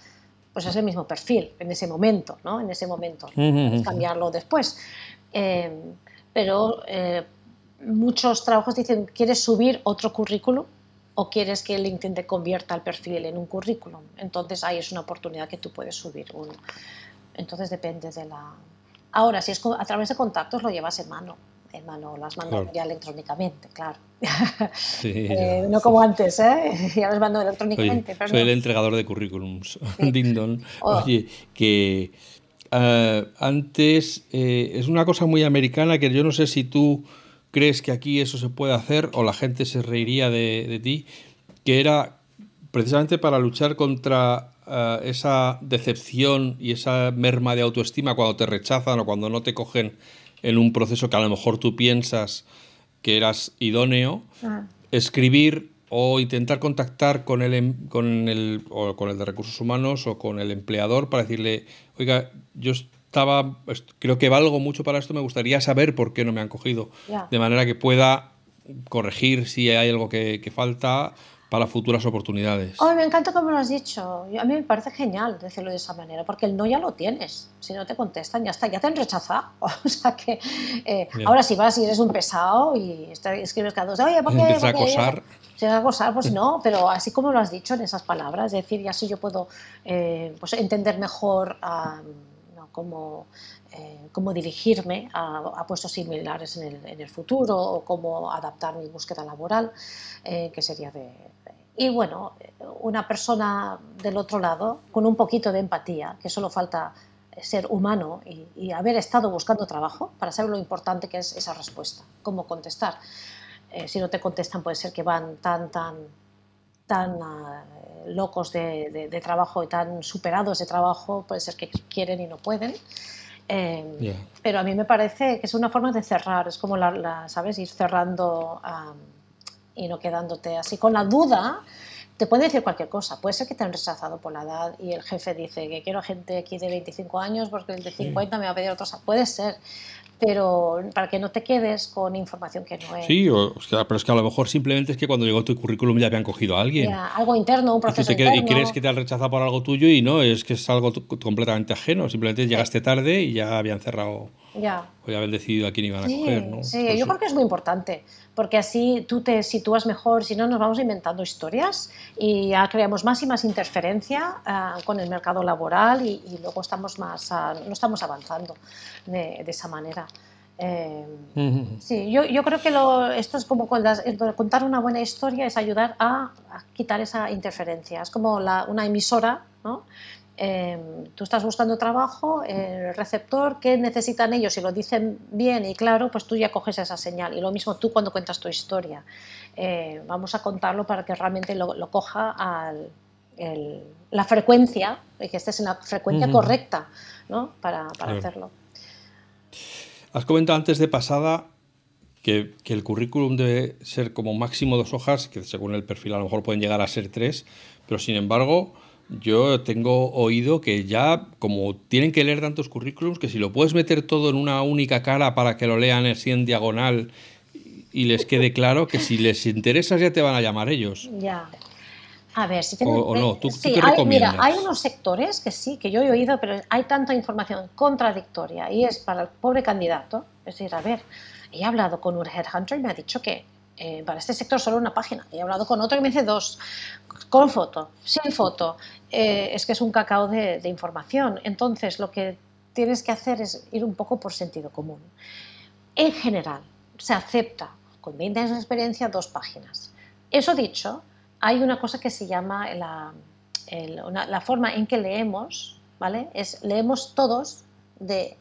pues es el mismo perfil en ese momento, ¿no? En ese momento, cambiarlo después. Eh, pero eh, muchos trabajos dicen, ¿quieres subir otro currículum? o quieres que LinkedIn te convierta el perfil en un currículum. Entonces ahí es una oportunidad que tú puedes subir uno. Entonces depende de la... Ahora, si es a través de contactos, lo llevas en mano. En mano, las mando ya electrónicamente, claro. Eh, no como antes, ¿eh? ya las mando electrónicamente. soy el entregador de currículums, Dindon. Oh. Oye, que eh, antes eh, es una cosa muy americana que yo no sé si tú crees que aquí eso se puede hacer o la gente se reiría de, de ti, que era precisamente para luchar contra eh, esa decepción y esa merma de autoestima cuando te rechazan o cuando no te cogen en un proceso que a lo mejor tú piensas que eras idóneo, ah. escribir o intentar contactar con el, em, con, el, o con el de recursos humanos o con el empleador para decirle, oiga, yo estaba, creo que valgo mucho para esto, me gustaría saber por qué no me han cogido, de manera que pueda corregir si hay algo que, que falta para futuras oportunidades. me encanta como lo has dicho. A mí me parece genial decirlo de esa manera, porque el no ya lo tienes. Si no te contestan, ya está, ya te han rechazado. O sea que eh, ahora si vas y eres un pesado y escribes cada dos, oye, ¿por qué? Empiezas a acosar. Si a acosar, pues no, pero así como lo has dicho en esas palabras, es decir, ya si yo puedo eh, pues entender mejor cómo, eh, cómo dirigirme a, puestos similares en el, en el, futuro o cómo adaptar mi búsqueda laboral, que sería de y bueno, una persona del otro lado con un poquito de empatía, que solo falta ser humano y, haber estado buscando trabajo para saber lo importante que es esa respuesta, cómo contestar. Eh, si no te contestan puede ser que van tan, tan, tan ah, locos de, trabajo y tan superados de trabajo, puede ser que quieren y no pueden. Eh, pero a mí me parece que es una forma de cerrar, es como, la, ¿sabes? Ir cerrando y no quedándote así con la duda te puede decir cualquier cosa. Puede ser que te han rechazado por la edad y el jefe dice que quiero gente aquí de 25 años porque el de 50 me va a pedir otra cosa. Puede ser, pero para que no te quedes con información que no es. Sí, pero es que a lo mejor simplemente es que cuando llegó tu currículum ya habían cogido a alguien. algo interno, un proceso y, interno. y crees que te han rechazado por algo tuyo y no, es que es algo completamente ajeno. Simplemente llegaste tarde y ya habían cerrado. Ya. O ya habían decidido a quién iban a coger, ¿no? Sí, yo creo que es muy importante porque así tú te sitúas mejor, si no nos vamos inventando historias y ya creamos más y más interferencia uh, con el mercado laboral y, y luego estamos más, uh, no estamos avanzando de, de esa manera. Eh, sí, yo, yo, creo que lo, esto es como contar una buena historia, es ayudar a, a quitar esa interferencia. Es como la, una emisora, ¿no? Em, tú estás buscando trabajo, el receptor, ¿qué necesitan ellos? Si lo dicen bien y claro, pues tú ya coges esa señal. Y lo mismo tú cuando cuentas tu historia. Eh, vamos a contarlo para que realmente lo, coja al, la frecuencia, y que estés en la frecuencia correcta ¿no? para, para hacerlo. Has comentado antes de pasada que, que, el currículum debe ser como máximo dos hojas, que según el perfil a lo mejor pueden llegar a ser tres, pero sin embargo yo tengo oído que ya, como tienen que leer tantos currículums, que si lo puedes meter todo en una única cara para que lo lean así en diagonal y les quede claro que si les interesas ya te van a llamar ellos. Ya. A ver, si o, no, ¿tú, sí, hay, Mira, hay unos sectores que sí, que yo he oído, pero hay tanta información contradictoria y es para el pobre candidato. Es decir, a ver, he hablado con un headhunter y me ha dicho que eh, para este sector solo una página. He hablado con otro y me dice dos, con foto, sin foto. Eh, es que es un cacao de, información. Entonces, lo que tienes que hacer es ir un poco por sentido común. En general, se acepta con 20 años de experiencia dos páginas. Eso dicho, hay una cosa que se llama la, la forma en que leemos, ¿vale? Es leemos todos de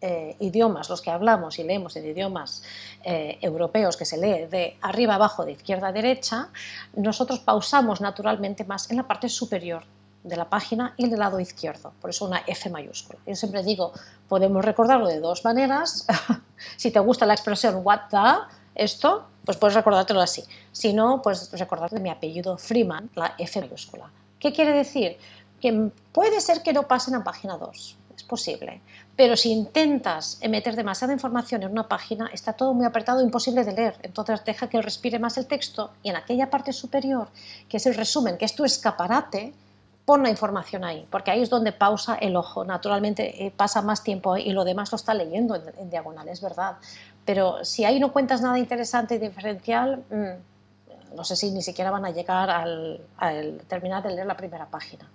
eh, idiomas, los que hablamos y leemos en idiomas eh, europeos, que se lee de arriba abajo, de izquierda a derecha, nosotros pausamos naturalmente más en la parte superior de la página y del lado izquierdo, por eso una F mayúscula. Yo siempre digo, podemos recordarlo de dos maneras. si te gusta la expresión what the, esto, pues puedes recordártelo así. Si no, pues recordarte mi apellido Freeman, la F mayúscula. ¿Qué quiere decir? Que puede ser que no pasen a página 2, es posible. Pero si intentas meter demasiada información en una página, está todo muy apretado, imposible de leer. Entonces deja que respire más el texto y en aquella parte superior, que es el resumen, que es tu escaparate, pon la información ahí, porque ahí es donde pausa el ojo. Naturalmente eh, pasa más tiempo y lo demás lo está leyendo en, diagonal, es verdad. Pero si ahí no cuentas nada interesante y diferencial, mm, no sé si ni siquiera van a llegar al, terminar de leer la primera página.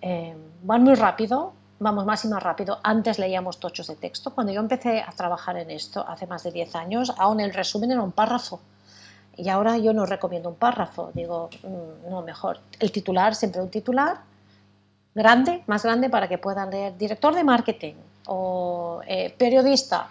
Eh, van muy rápido, vamos más y más rápido. Antes leíamos tochos de texto. Cuando yo empecé a trabajar en esto, hace más de 10 años, aún el resumen era un párrafo. Y ahora yo no recomiendo un párrafo. Digo, mm, no, mejor. El titular, siempre un titular grande, más grande para que puedan leer director de marketing o eh, periodista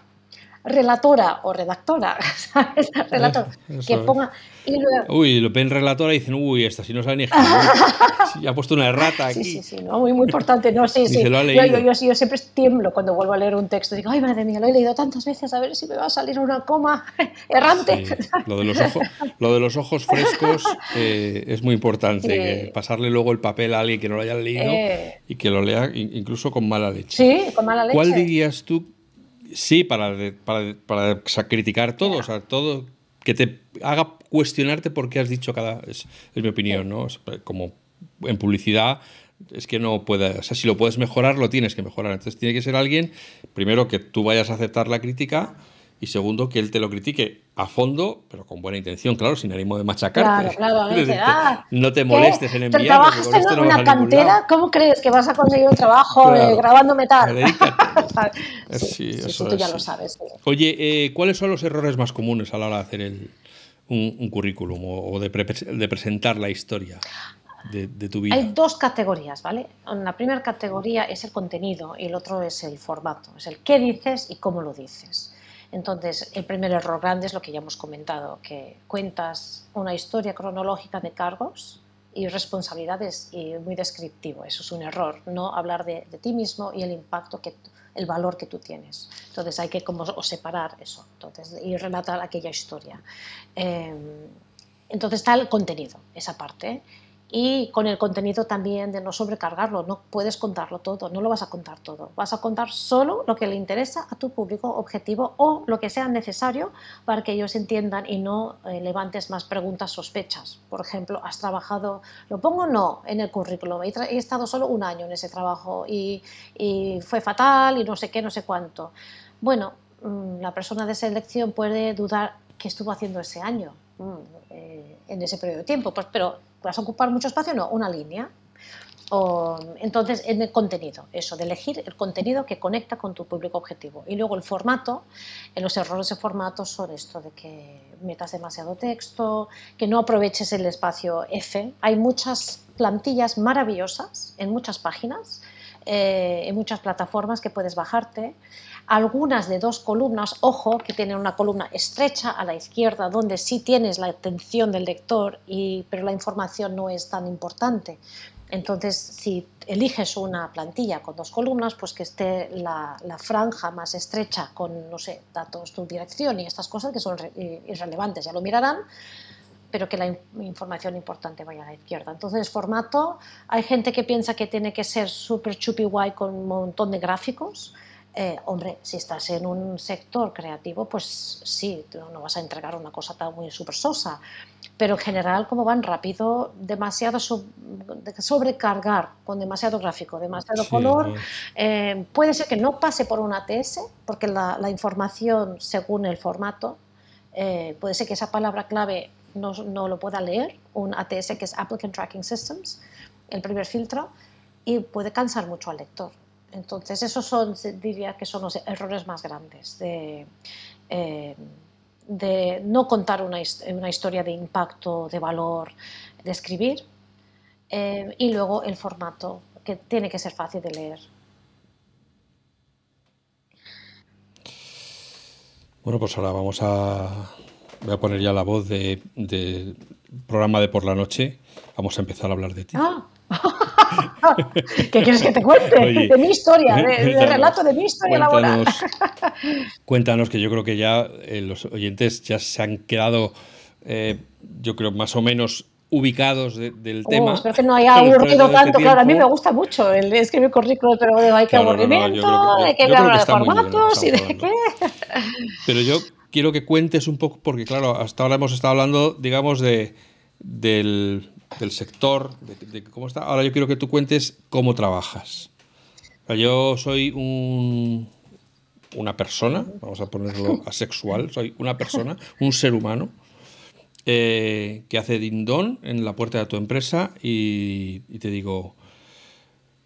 relatora o redactora, ¿sabes? Relator, que ponga... Y luego... Uy, lo ven relatora y dicen, uy, esta si no sabe ni escribir. ya ha puesto una errata aquí. Sí, sí, sí, no, muy, muy importante. No, sí, sí. Yo, yo, yo, yo, siempre tiemblo cuando vuelvo a leer un texto. Digo, ay, madre mía, lo he leído tantas veces, a ver si me va a salir una coma errante. Lo, de los ojos, lo de los ojos frescos eh, es muy importante. pasarle luego el papel a alguien que no lo haya leído eh. y que lo lea incluso con mala leche. Sí, con mala leche. ¿Cuál dirías tú Sí, para, para, para criticar todo, o sea, todo que te haga cuestionarte por qué has dicho cada. Es, mi opinión, ¿no? como en publicidad es que no puede, o sea, si lo puedes mejorar, lo tienes que mejorar. Entonces tiene que ser alguien, primero, que tú vayas a aceptar la crítica y segundo, que él te lo critique a fondo, pero con buena intención, claro, sin ánimo de machacarte. Claro, claro. Ah, no te molestes en enviar. ¿Trabajas en una cantera? ¿Cómo crees que vas a conseguir un trabajo eh, grabando metal? sí, eso, tú ya lo sabes. Oye, eh, ¿cuáles son los errores más comunes a la hora de hacer el, un, currículum o, de, de, presentar la historia de, tu vida? Hay dos categorías, ¿vale? La primera categoría es el contenido y el otro es el formato, es el qué dices y cómo lo dices. Entonces, el primer error grande es lo que ya hemos comentado, que cuentas una historia cronológica de cargos y responsabilidades y muy descriptivo. Eso es un error, no hablar de, ti mismo y el impacto que el valor que tú tienes. Entonces hay que como separar eso entonces, y relatar aquella historia. Eh, entonces está el contenido, esa parte y con el contenido también de no sobrecargarlo, no puedes contarlo todo, no lo vas a contar todo, vas a contar solo lo que le interesa a tu público objetivo o lo que sea necesario para que ellos entiendan y no eh, levantes más preguntas sospechas. Por ejemplo, ¿has trabajado, lo pongo no en el currículum, he, he estado solo un año en ese trabajo y, y fue fatal y no sé qué, no sé cuánto. Bueno, mm, la persona de selección puede dudar qué estuvo haciendo ese año mm, eh, en ese periodo de tiempo, pues, pero ¿Vas a ocupar mucho espacio? No, una línea. O, entonces, en el contenido, eso, de elegir el contenido que conecta con tu público objetivo. Y luego el formato, los errores de formato son esto de que metas demasiado texto, que no aproveches el espacio F. Hay muchas plantillas maravillosas en muchas páginas, eh, en muchas plataformas que puedes bajarte algunas de dos columnas, ojo, que tienen una columna estrecha a la izquierda, donde sí tienes la atención del lector, y, pero la información no es tan importante. Entonces, si eliges una plantilla con dos columnas, pues que esté la, franja más estrecha con, no sé, datos, tu dirección y estas cosas que son irrelevantes, ya lo mirarán, pero que la información importante vaya a la izquierda. Entonces, formato, hay gente que piensa que tiene que ser súper chupi guay con un montón de gráficos, eh, hombre, si estás en un sector creativo, pues sí, no, vas a entregar una cosa tan muy súper sosa, pero en general, como van rápido, demasiado sobrecargar con demasiado gráfico, demasiado color, eh, puede ser que no pase por un ATS, porque la, información, según el formato, eh, puede ser que esa palabra clave no, no lo pueda leer, un ATS que es Applicant Tracking Systems, el primer filtro, y puede cansar mucho al lector. Entonces, esos son, diría que son los errores más grandes de, eh, de no contar una, una, historia de impacto, de valor, de escribir, eh, y luego el formato, que tiene que ser fácil de leer. Bueno, pues ahora vamos a. Voy a poner ya la voz de, de programa de por la noche. Vamos a empezar a hablar de ti. Ah. ¿Qué quieres que te cuente? de mi historia, de, relato de mi historia laboral. cuéntanos, que yo creo que ya eh, los oyentes ya se han quedado, eh, yo creo, más o menos ubicados del oh, tema. Espero que no haya aburrido este tanto. claro, a mí me gusta mucho el escribir currículum, pero hay que aburrimiento, hay que hablar de formatos y de qué. Pero yo quiero que cuentes un poco, porque claro, hasta ahora hemos estado hablando, digamos, de, del del sector, de, cómo está. Ahora yo quiero que tú cuentes cómo trabajas. yo soy un, una persona, vamos a ponerlo asexual, soy una persona, un ser humano, eh, que hace dindón en la puerta de tu empresa y, te digo,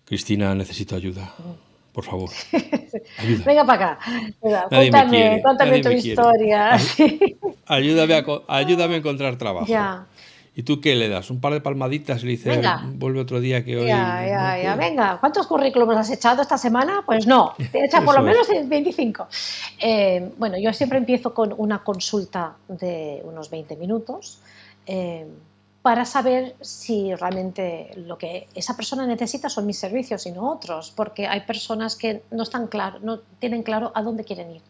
Cristina, necesito ayuda. Por favor. Venga para acá. cuéntame, cuéntame tu historia. Ayúdame a, ayúdame a encontrar trabajo. Ya. ¿Y tú qué le das? ¿Un par de palmaditas y le dices, vuelve otro día que hoy... Ya, ya, ya, venga. ¿Cuántos currículums has echado esta semana? Pues no, te he echado por lo menos 25. Eh, bueno, yo siempre empiezo con una consulta de unos 20 minutos eh, para saber si realmente lo que esa persona necesita son mis servicios y no otros, porque hay personas que no están claro, no tienen claro a dónde quieren ir.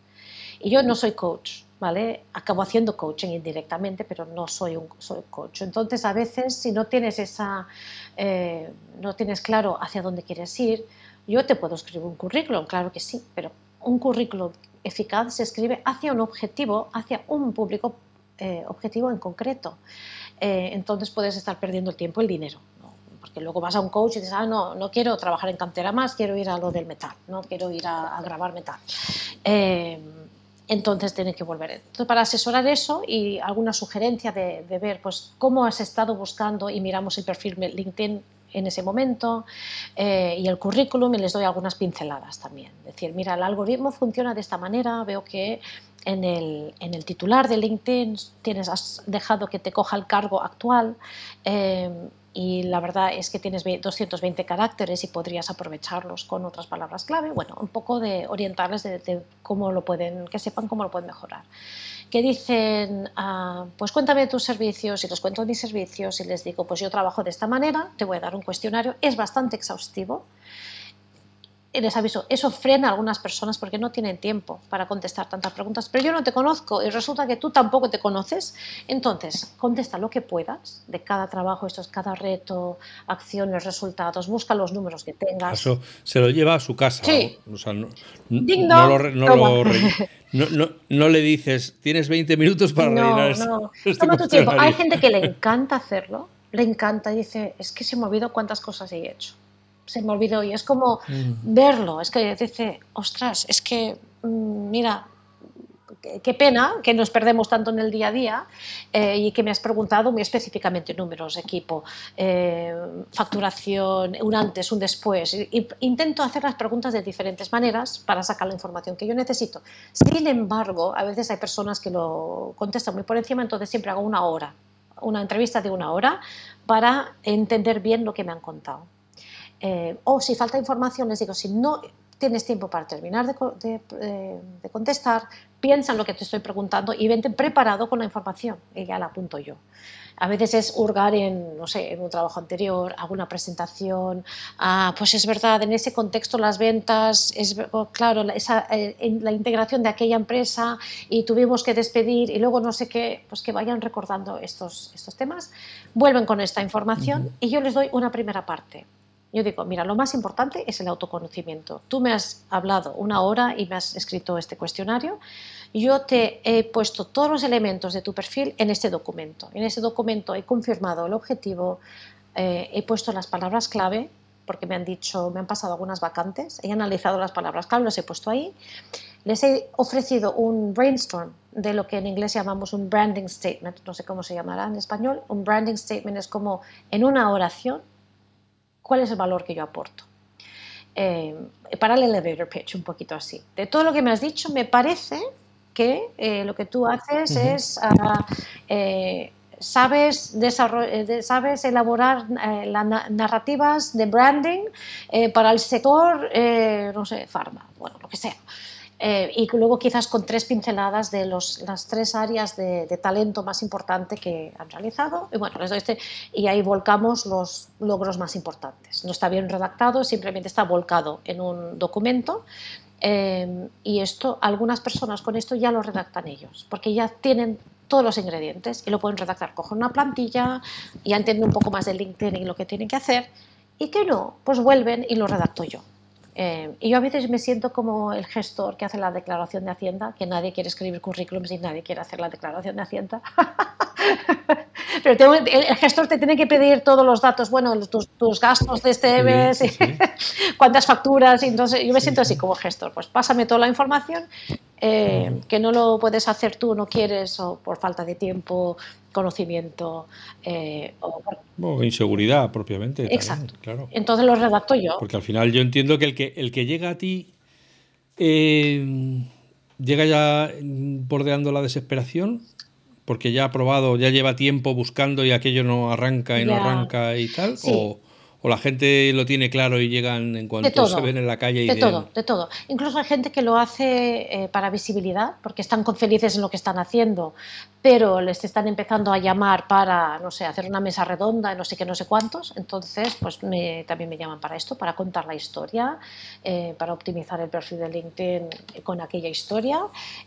Y yo no soy coach, ¿vale? Acabo haciendo coaching indirectamente, pero no soy un soy coach. Entonces, a veces, si no tienes esa, eh, no tienes claro hacia dónde quieres ir, yo te puedo escribir un currículum, claro que sí, pero un currículum eficaz se escribe hacia un objetivo, hacia un público eh, objetivo en concreto. Eh, entonces puedes estar perdiendo el tiempo y el dinero. Porque luego vas a un coach y dices, ah, no, no quiero trabajar en cantera más, quiero ir a lo del metal, no quiero ir a, a grabar metal entonces tienes que volver. Entonces, para asesorar eso y alguna sugerencia de, ver pues, cómo has estado buscando y miramos el perfil LinkedIn en ese momento eh, y el currículum y les doy algunas pinceladas también. Es decir, mira, el algoritmo funciona de esta manera, veo que en el, en el titular de LinkedIn tienes, has dejado que te coja el cargo actual eh, y la verdad es que tienes 220 caracteres y podrías aprovecharlos con otras palabras clave. Bueno, un poco de orientarles de, cómo lo pueden, que sepan cómo lo pueden mejorar. Que dicen, ah, pues cuéntame tus servicios y les cuento mis servicios y les digo, pues yo trabajo de esta manera, te voy a dar un cuestionario, es bastante exhaustivo les aviso, eso frena a algunas personas porque no tienen tiempo para contestar tantas preguntas, pero yo no te conozco y resulta que tú tampoco te conoces, entonces contesta lo que puedas de cada trabajo, esto es cada reto, acciones, resultados, busca los números que tengas. Eso se lo lleva a su casa. Sí. no, le dices, tienes 20 minutos para rellenar No, este toma tu tiempo. Hay gente que le encanta hacerlo, le encanta y dice, es que se me olvidó cuántas cosas he hecho se me olvidó y es como mm. verlo, es que dice, ostras, es que, mm, mira, qué pena que nos perdemos tanto en el día a día eh, y que me has preguntado muy específicamente números, equipo, eh, facturación, un antes, un después. intento hacer las preguntas de diferentes maneras para sacar la información que yo necesito. Sin embargo, a veces hay personas que lo contestan muy por encima, entonces siempre hago una hora, una entrevista de una hora para entender bien lo que me han contado. Eh, o si falta información, les digo, si no tienes tiempo para terminar de, contestar, piensa en lo que te estoy preguntando y vente preparado con la información, y ya la apunto yo. A veces es hurgar en, no sé, en un trabajo anterior, alguna presentación, ah, pues es verdad, en ese contexto las ventas, es claro, esa, eh, la integración de aquella empresa y tuvimos que despedir y luego no sé qué, pues que vayan recordando estos, estos temas, vuelven con esta información y yo les doy una primera parte yo digo, mira, lo más importante es el autoconocimiento. Tú me has hablado una hora y me has escrito este cuestionario. Yo te he puesto todos los elementos de tu perfil en este documento. En ese documento he confirmado el objetivo, eh, he puesto las palabras clave, porque me han dicho, me han pasado algunas vacantes, he analizado las palabras clave, las he puesto ahí. Les he ofrecido un brainstorm de lo que en inglés llamamos un branding statement, no sé cómo se llamará en español. Un branding statement es como en una oración cuál es el valor que yo aporto. Eh, para el elevator pitch, un poquito así. De todo lo que me has dicho, me parece que eh, lo que tú haces es, ah, eh, sabes, sabes elaborar las narrativas de branding para el sector, no sé, farma, bueno, lo que sea. Eh, y luego quizás con tres pinceladas de las tres áreas de, talento más importante que han realizado. Y bueno, les doy este, y ahí volcamos los logros más importantes. No está bien redactado, simplemente está volcado en un documento. Eh, y esto, algunas personas con esto ya lo redactan ellos, porque ya tienen todos los ingredientes y lo pueden redactar. Cogen una plantilla, ya entienden un poco más del LinkedIn y lo que tienen que hacer, y que no, pues vuelven y lo redacto yo. Eh, y yo a veces me siento como el gestor que hace la declaración de Hacienda, que nadie quiere escribir currículums y nadie quiere hacer la declaración de Hacienda. Pero el, gestor te tiene que pedir todos los datos, bueno, tus, gastos de este mes, cuántas facturas, y entonces yo me siento así como gestor, pues pásame toda la información, eh, que no lo puedes hacer tú, no quieres, o por falta de tiempo, conocimiento eh, o, inseguridad propiamente. Exacto. claro. Entonces lo redacto yo. Porque al final yo entiendo que el que, el que llega a ti eh, llega ya bordeando la desesperación porque ya ha probado, ya lleva tiempo buscando y aquello no arranca y no arranca y tal. O, o la gente lo tiene claro y llegan en cuanto se ven en la calle. Y de, todo, de todo. Incluso hay gente que lo hace eh, para visibilidad, porque están felices en lo que están haciendo, pero les están empezando a llamar para, no sé, hacer una mesa redonda, no sé qué, no sé cuántos. Entonces, pues también me llaman para esto, para contar la historia, eh, para optimizar el perfil de LinkedIn con aquella historia.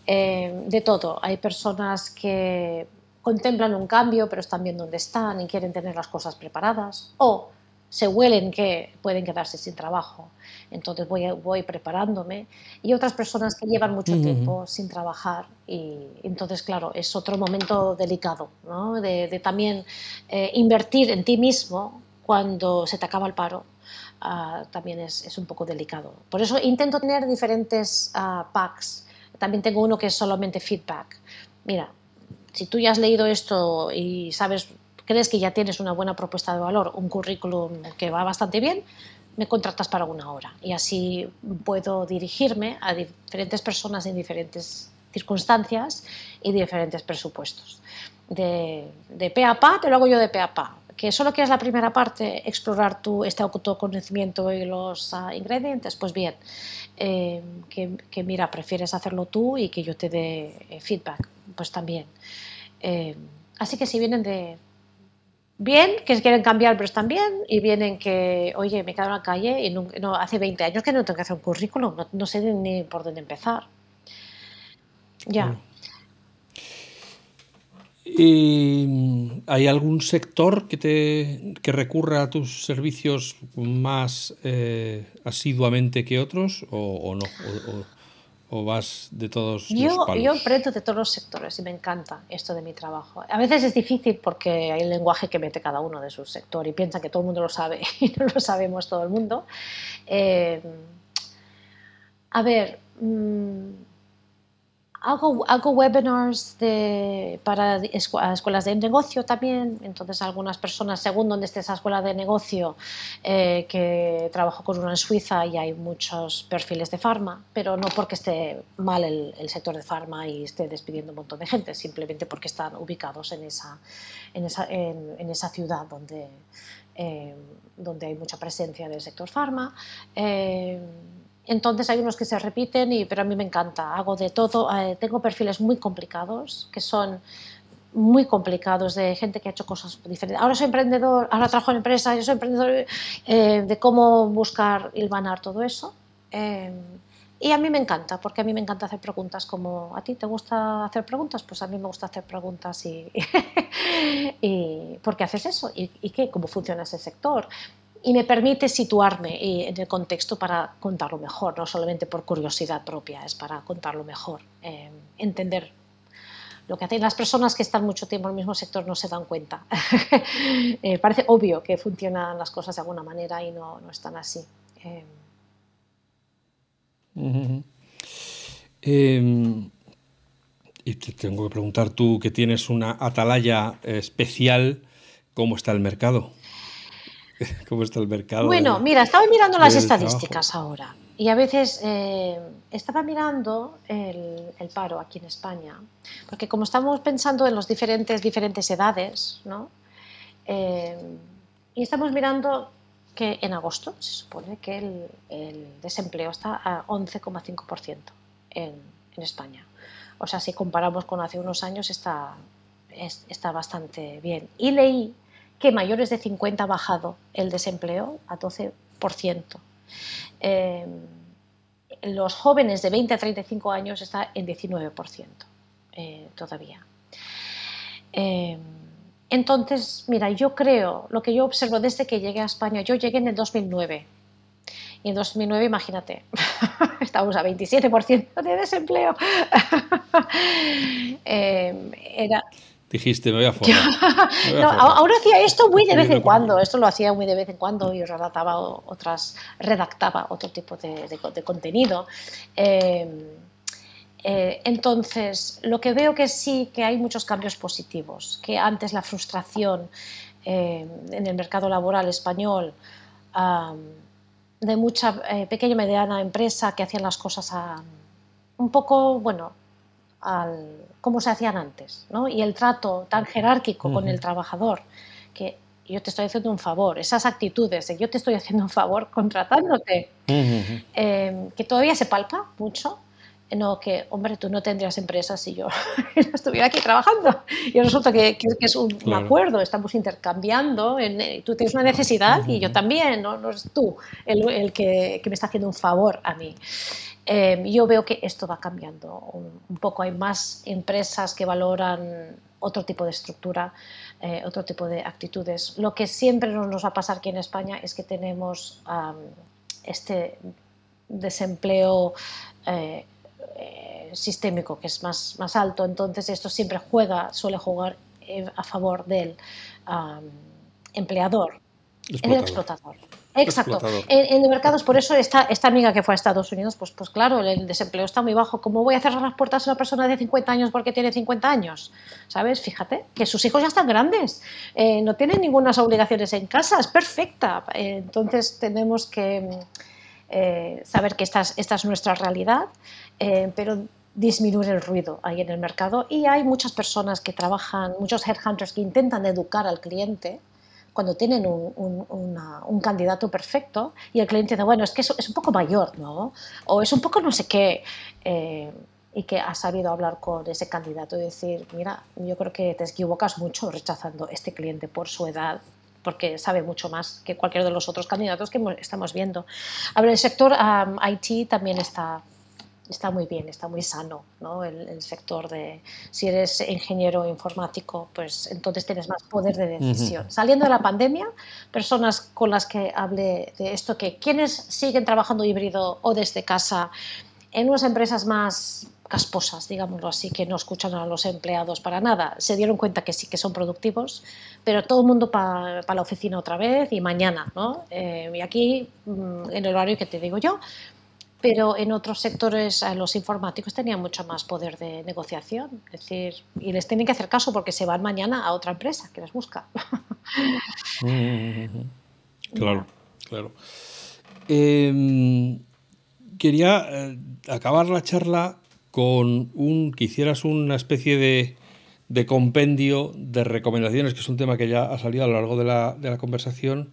Eh, de todo. Hay personas que contemplan un cambio, pero están viendo dónde están y quieren tener las cosas preparadas. O se huelen que pueden quedarse sin trabajo. Entonces voy, voy preparándome. Y otras personas que llevan mucho tiempo sin trabajar. Y entonces, claro, es otro momento delicado, ¿no? de, también eh, invertir en ti mismo cuando se te acaba el paro. Ah, también es, es, un poco delicado. Por eso intento tener diferentes uh, packs. También tengo uno que es solamente feedback. Mira, si tú ya has leído esto y sabes crees que ya tienes una buena propuesta de valor, un currículum que va bastante bien, me contratas para una hora y así puedo dirigirme a diferentes personas en diferentes circunstancias y diferentes presupuestos. De, de pe a pa te lo hago yo de pe a pa. Que solo quieres la primera parte, explorar tu, este autoconocimiento y los ah, ingredientes, pues bien, eh, que, mira, prefieres hacerlo tú y que yo te dé eh, feedback, pues también. Eh, así que si vienen de bien, que quieren cambiar, pero están bien, y vienen que, oye, me quedo en la calle y no, hace 20 años que no tengo que hacer un currículum, no, sé ni por dónde empezar. Ya. ¿Y hay algún sector que, te, que recurra a tus servicios más eh, asiduamente que otros o, no? Vas de todos yo, los palos? Yo aprendo de todos los sectores y me encanta esto de mi trabajo. A veces es difícil porque hay el lenguaje que mete cada uno de su sector y piensa que todo el mundo lo sabe y no lo sabemos todo el mundo. Eh, a ver... Mm, Hago, hago webinars de, para escuelas de negocio también, entonces algunas personas, según donde esté esa escuela de negocio, eh, que trabajo con una en Suiza y hay muchos perfiles de farma, pero no porque esté mal el, sector de farma y esté despidiendo un montón de gente, simplemente porque están ubicados en esa, en esa, en, esa ciudad donde, eh, donde hay mucha presencia del sector farma. Eh, entonces hay unos que se repiten, y, pero a mí me encanta, hago de todo. Eh, tengo perfiles muy complicados, que son muy complicados, de gente que ha hecho cosas diferentes. Ahora soy emprendedor, ahora trabajo en empresa, yo soy emprendedor, eh, de cómo buscar hilvanar todo eso. Eh, y a mí me encanta, porque a mí me encanta hacer preguntas como, ¿a ti te gusta hacer preguntas? Pues a mí me gusta hacer preguntas y, y ¿por qué haces eso? ¿Y, y qué? ¿Cómo funciona ese sector? Y me permite situarme eh, en el contexto para contarlo mejor, no solamente por curiosidad propia, es para contarlo mejor, eh, entender lo que hacen las personas que están mucho tiempo en el mismo sector no se dan cuenta. eh, parece obvio que funcionan las cosas de alguna manera y no, no están así. Eh. Em, y te tengo que preguntar tú que tienes una atalaya especial, ¿cómo está el mercado? ¿Cómo está el mercado? Bueno, mira, estaba mirando las estadísticas ahora y a veces eh, estaba mirando el, paro aquí en España, porque como estamos pensando en las diferentes, diferentes edades, ¿no? Eh, y estamos mirando que en agosto se supone que el, desempleo está a 11,5% en, en España. O sea, si comparamos con hace unos años está, está bastante bien. Y leí que mayores de 50 ha bajado el desempleo a 12%. Eh, los jóvenes de 20 a 35 años está en 19% eh, todavía. Eh, entonces, mira, yo creo, lo que yo observo desde que llegué a España, yo llegué en el 2009. Y en 2009, imagínate, estábamos a 27% de desempleo. era, Dijiste, me voy a formar. no, ahora hacía esto muy de vez en cuando, esto lo hacía muy de vez en cuando y redactaba otras, redactaba otro tipo de, contenido. Em, eh, entonces, lo que veo que sí, que hay muchos cambios positivos, que antes la frustración em, en el mercado laboral español de mucha eh, pequeña y mediana empresa que hacían las cosas un poco, bueno, al cómo se hacían antes, ¿no? Y el trato tan jerárquico con el trabajador, que yo te estoy haciendo un favor, esas actitudes de yo te estoy haciendo un favor contratándote, em, que todavía se palpa mucho, no que, hombre, tú no tendrías empresa si yo estuviera aquí trabajando. Y resulta que, que, es un, acuerdo, estamos intercambiando, en, eh, tú tienes una necesidad y yo también, no, no es tú el, el que, que, me está haciendo un favor a mí. Em, yo veo que esto va cambiando un, poco. Hay más empresas que valoran otro tipo de estructura, eh, otro tipo de actitudes. Lo que siempre nos va a pasar aquí en España es que tenemos este desempleo eh, eh, sistémico que es más, más alto, entonces esto siempre juega, suele jugar a favor del empleador, el explotador. Exacto. En, el mercado por eso esta, esta amiga que fue a Estados Unidos, pues, pues claro, el desempleo está muy bajo. ¿Cómo voy a cerrar las puertas a una persona de 50 años porque tiene 50 años? ¿Sabes? Fíjate, que sus hijos ya están grandes, eh, no tienen ninguna obligaciones en casa, es perfecta. Eh, entonces tenemos que eh, saber que esta es, esta es nuestra realidad, pero disminuir el ruido ahí en el mercado y hay muchas personas que trabajan, muchos headhunters que intentan educar al cliente cuando tienen un, candidato perfecto y el cliente dice, bueno, es que es, es, un poco mayor, ¿no? O es un poco no sé qué. Eh, y que ha sabido hablar con ese candidato y decir, mira, yo creo que te equivocas mucho rechazando este cliente por su edad, porque sabe mucho más que cualquier de los otros candidatos que estamos viendo. A ver, el sector IT también está está muy bien, está muy sano, ¿no? El, sector de, si eres ingeniero informático, pues entonces tienes más poder de decisión. Saliendo de la pandemia, personas con las que hablé de esto, que quienes siguen trabajando híbrido o desde casa en unas empresas más casposas, digámoslo así, que no escuchan a los empleados para nada, se dieron cuenta que sí que son productivos, pero todo el mundo para la oficina otra vez y mañana, ¿no? Eh, y aquí, mm, en el horario que te digo yo, pero en otros sectores eh, los informáticos tenían mucho más poder de negociación, es decir, y les tienen que hacer caso porque se van mañana a otra empresa que les busca. claro, claro. Em, quería eh, acabar la charla con un que hicieras una especie de, de, compendio de recomendaciones, que es un tema que ya ha salido a lo largo de la, de la conversación,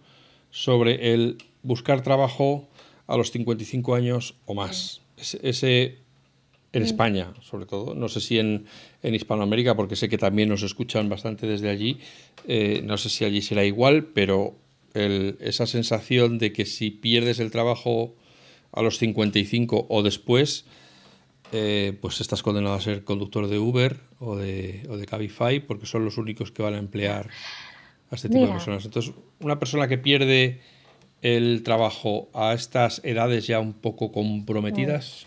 sobre el buscar trabajo a los 55 años o más. Ese, en España, sobre todo. No sé si en, en, Hispanoamérica, porque sé que también nos escuchan bastante desde allí. Eh, no sé si allí será igual, pero esa sensación de que si pierdes el trabajo a los 55 o después, eh, pues estás condenado a ser conductor de Uber o de, o de Cabify, porque son los únicos que van a emplear a este tipo de personas. Entonces, una persona que pierde el trabajo a estas edades ya un poco comprometidas,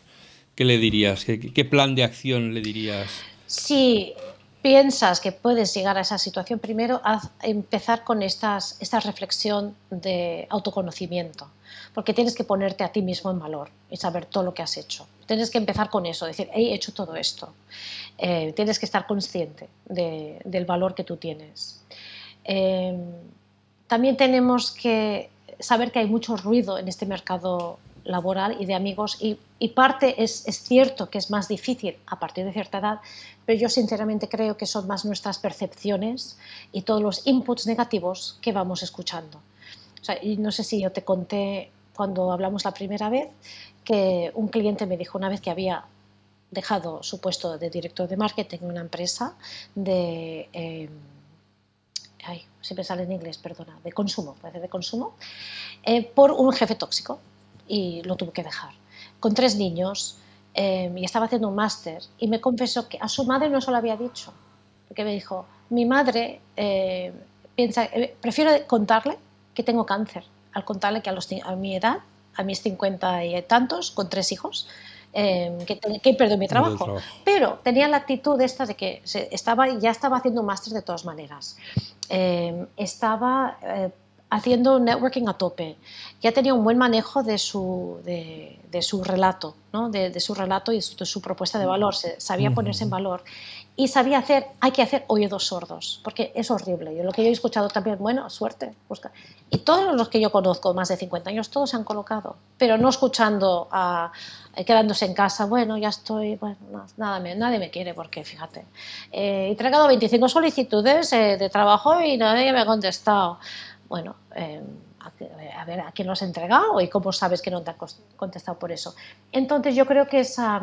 ¿qué le dirías? ¿Qué, plan de acción le dirías? Si piensas que puedes llegar a esa situación, primero haz, empezar con estas, esta reflexión de autoconocimiento, porque tienes que ponerte a ti mismo en valor y saber todo lo que has hecho. Tienes que empezar con eso, decir, he hecho todo esto. Eh, tienes que estar consciente del valor que tú tienes. Eh, también tenemos que saber que hay mucho ruido en este mercado laboral y de amigos y, parte es, es, cierto que es más difícil a partir de cierta edad, pero yo sinceramente creo que son más nuestras percepciones y todos los inputs negativos que vamos escuchando. y no sé si yo te conté cuando hablamos la primera vez que un cliente me dijo una vez que había dejado su puesto de director de marketing en una empresa de... Eh, ay, siempre sale en inglés, perdona, de consumo, parece de consumo, eh, por un jefe tóxico y lo tuvo que dejar. Con tres niños eh, y estaba haciendo un máster y me confesó que a su madre no se lo había dicho, porque me dijo, mi madre eh, piensa, prefiero contarle que tengo cáncer, al contarle que a, los, a mi edad, a mis cincuenta y tantos, con tres hijos, que, que perdido mi trabajo. Pero tenía la actitud esta de que estaba, ya estaba haciendo un máster de todas maneras. Em, estaba eh, haciendo networking a tope, ya tenía un buen manejo de su, de, su relato, ¿no? de, su relato y de su, propuesta de valor, sabía ponerse en valor y sabía hacer, hay que hacer oídos sordos, porque es horrible. Yo, lo que yo he escuchado también, bueno, suerte, busca. Y todos los que yo conozco, más de 50 años, todos se han colocado, pero no escuchando, a, eh, quedándose en casa, bueno, ya estoy, bueno, nada, nadie me quiere, porque fíjate, eh, he entregado 25 solicitudes eh, de trabajo y nadie me ha contestado. Bueno, a, ver, ¿a quién lo has entregado y cómo sabes que no te ha contestado por eso? Entonces yo creo que esa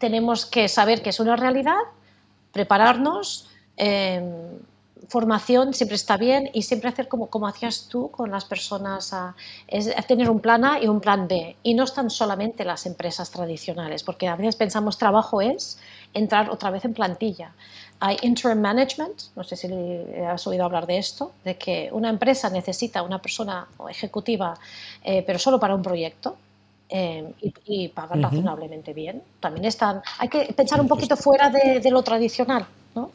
tenemos que saber que es una realidad, prepararnos, em, formación siempre está bien y siempre hacer como, como hacías tú con las personas, es tener un plan A y un plan B. Y no están solamente las empresas tradicionales, porque a veces pensamos trabajo es entrar otra vez en plantilla. Hay interim management, no sé si has oído hablar de esto, de que una empresa necesita una persona ejecutiva, eh, pero solo para un proyecto Em, y, pagar razonablemente bien. También están, hay que pensar un poquito fuera de, lo tradicional. ¿no?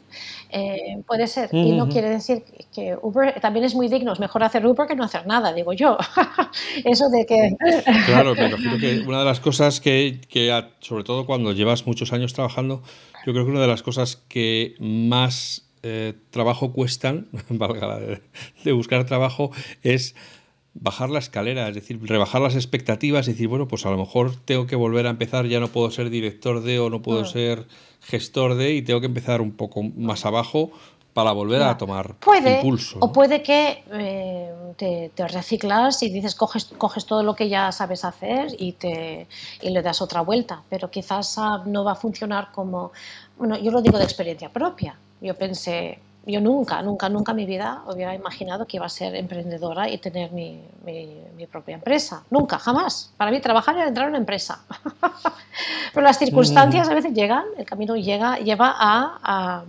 Eh, puede ser, y no quiere decir que Uber también es muy digno, es mejor hacer Uber que no hacer nada, digo yo. Eso de que... Claro, pero creo que una de las cosas que, que, sobre todo cuando llevas muchos años trabajando, yo creo que una de las cosas que más eh, trabajo cuestan, valga la de, de buscar trabajo, es bajar la escalera, es decir, rebajar las expectativas y decir, bueno, pues a lo mejor tengo que volver a empezar, ya no puedo ser director de o no puedo mm. ser gestor de y tengo que empezar un poco más abajo para volver a tomar puede, impulso. O puede que eh, te, reciclas y dices, coges, coges todo lo que ya sabes hacer y, te, y le das otra vuelta, pero quizás ah, no va a funcionar como, bueno, yo lo digo de experiencia propia. Yo pensé, yo nunca, nunca, nunca en mi vida hubiera imaginado que iba a ser emprendedora y tener mi, mi, propia empresa. Nunca, jamás. Para mí trabajar era entrar en una empresa. Pero las circunstancias mm. a veces llegan, el camino llega, lleva a,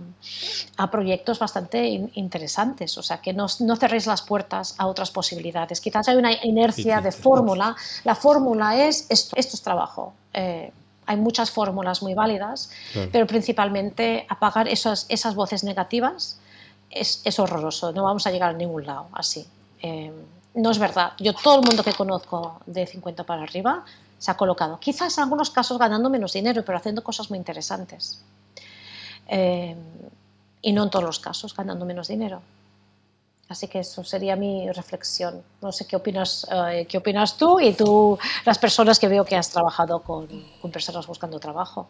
a, proyectos bastante interesantes. O sea, que no, no, cerréis las puertas a otras posibilidades. Quizás hay una inercia de fórmula. La fórmula es esto, esto es trabajo. Eh, hay muchas fórmulas muy válidas, pero principalmente apagar esos, esas voces negativas es, horroroso, no vamos a llegar a ningún lado así. Eh, no es verdad. Yo todo el mundo que conozco de 50 para arriba se ha colocado. Quizás en algunos casos ganando menos dinero, pero haciendo cosas muy interesantes. Eh, y no en todos los casos ganando menos dinero. Así que eso sería mi reflexión. No sé qué opinas, eh, qué opinas tú y tú, las personas que veo que has trabajado con, personas buscando trabajo.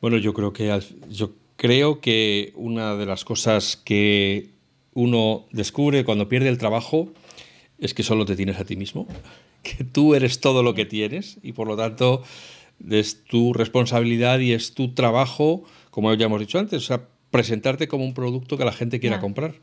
Bueno, yo creo que yo Creo que una de las cosas que uno descubre cuando pierde el trabajo es que solo te tienes a ti mismo, que tú eres todo lo que tienes y por lo tanto es tu responsabilidad y es tu trabajo, como ya hemos dicho antes, o sea, presentarte como un producto que la gente quiera comprar.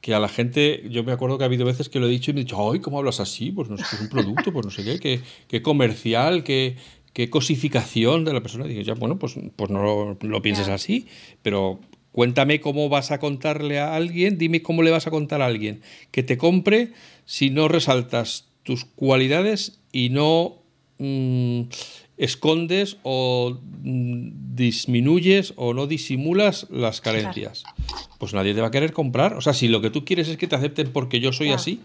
Que a la gente, yo me acuerdo que ha habido veces que lo he dicho y me he dicho, ay, ¿cómo hablas así? Pues no sé, es un producto, pues no sé qué, qué, qué comercial, qué, qué cosificación de la persona. Digo, ya, bueno, pues, pues no lo, pienses así, pero cuéntame cómo vas a contarle a alguien, dime cómo le vas a contar a alguien que te compre si no resaltas tus cualidades y no mm, escondes o mm, disminuyes o no disimulas las carencias. Pues nadie te va a querer comprar. O sea, si lo que tú quieres es que te acepten porque yo soy así,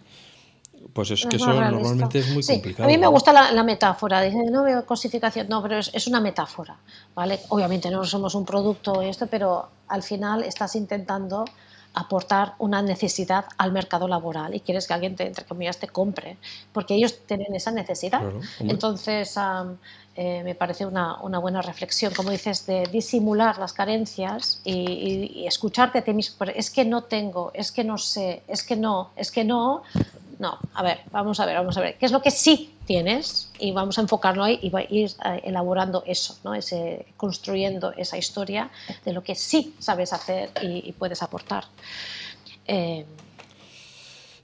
pues es que eso normalmente es muy complicado. A mí me gusta la, metáfora, dice, no veo cosificación, no, pero es, una metáfora, ¿vale? Obviamente no somos un producto y esto, pero al final estás intentando aportar una necesidad al mercado laboral y quieres que alguien te, entre comillas, te compre, porque ellos tienen esa necesidad. Entonces, eh, me parece una, una, buena reflexión, como dices, de disimular las carencias y, escucharte a ti mismo. Es que no tengo, es que no sé, es que no, es que no, no, a ver, vamos a ver, vamos a ver, ¿qué es lo que sí tienes? Y vamos a enfocarlo ahí y ir eh, elaborando eso, ¿no? Ese, construyendo esa historia de lo que sí sabes hacer y, puedes aportar. Eh,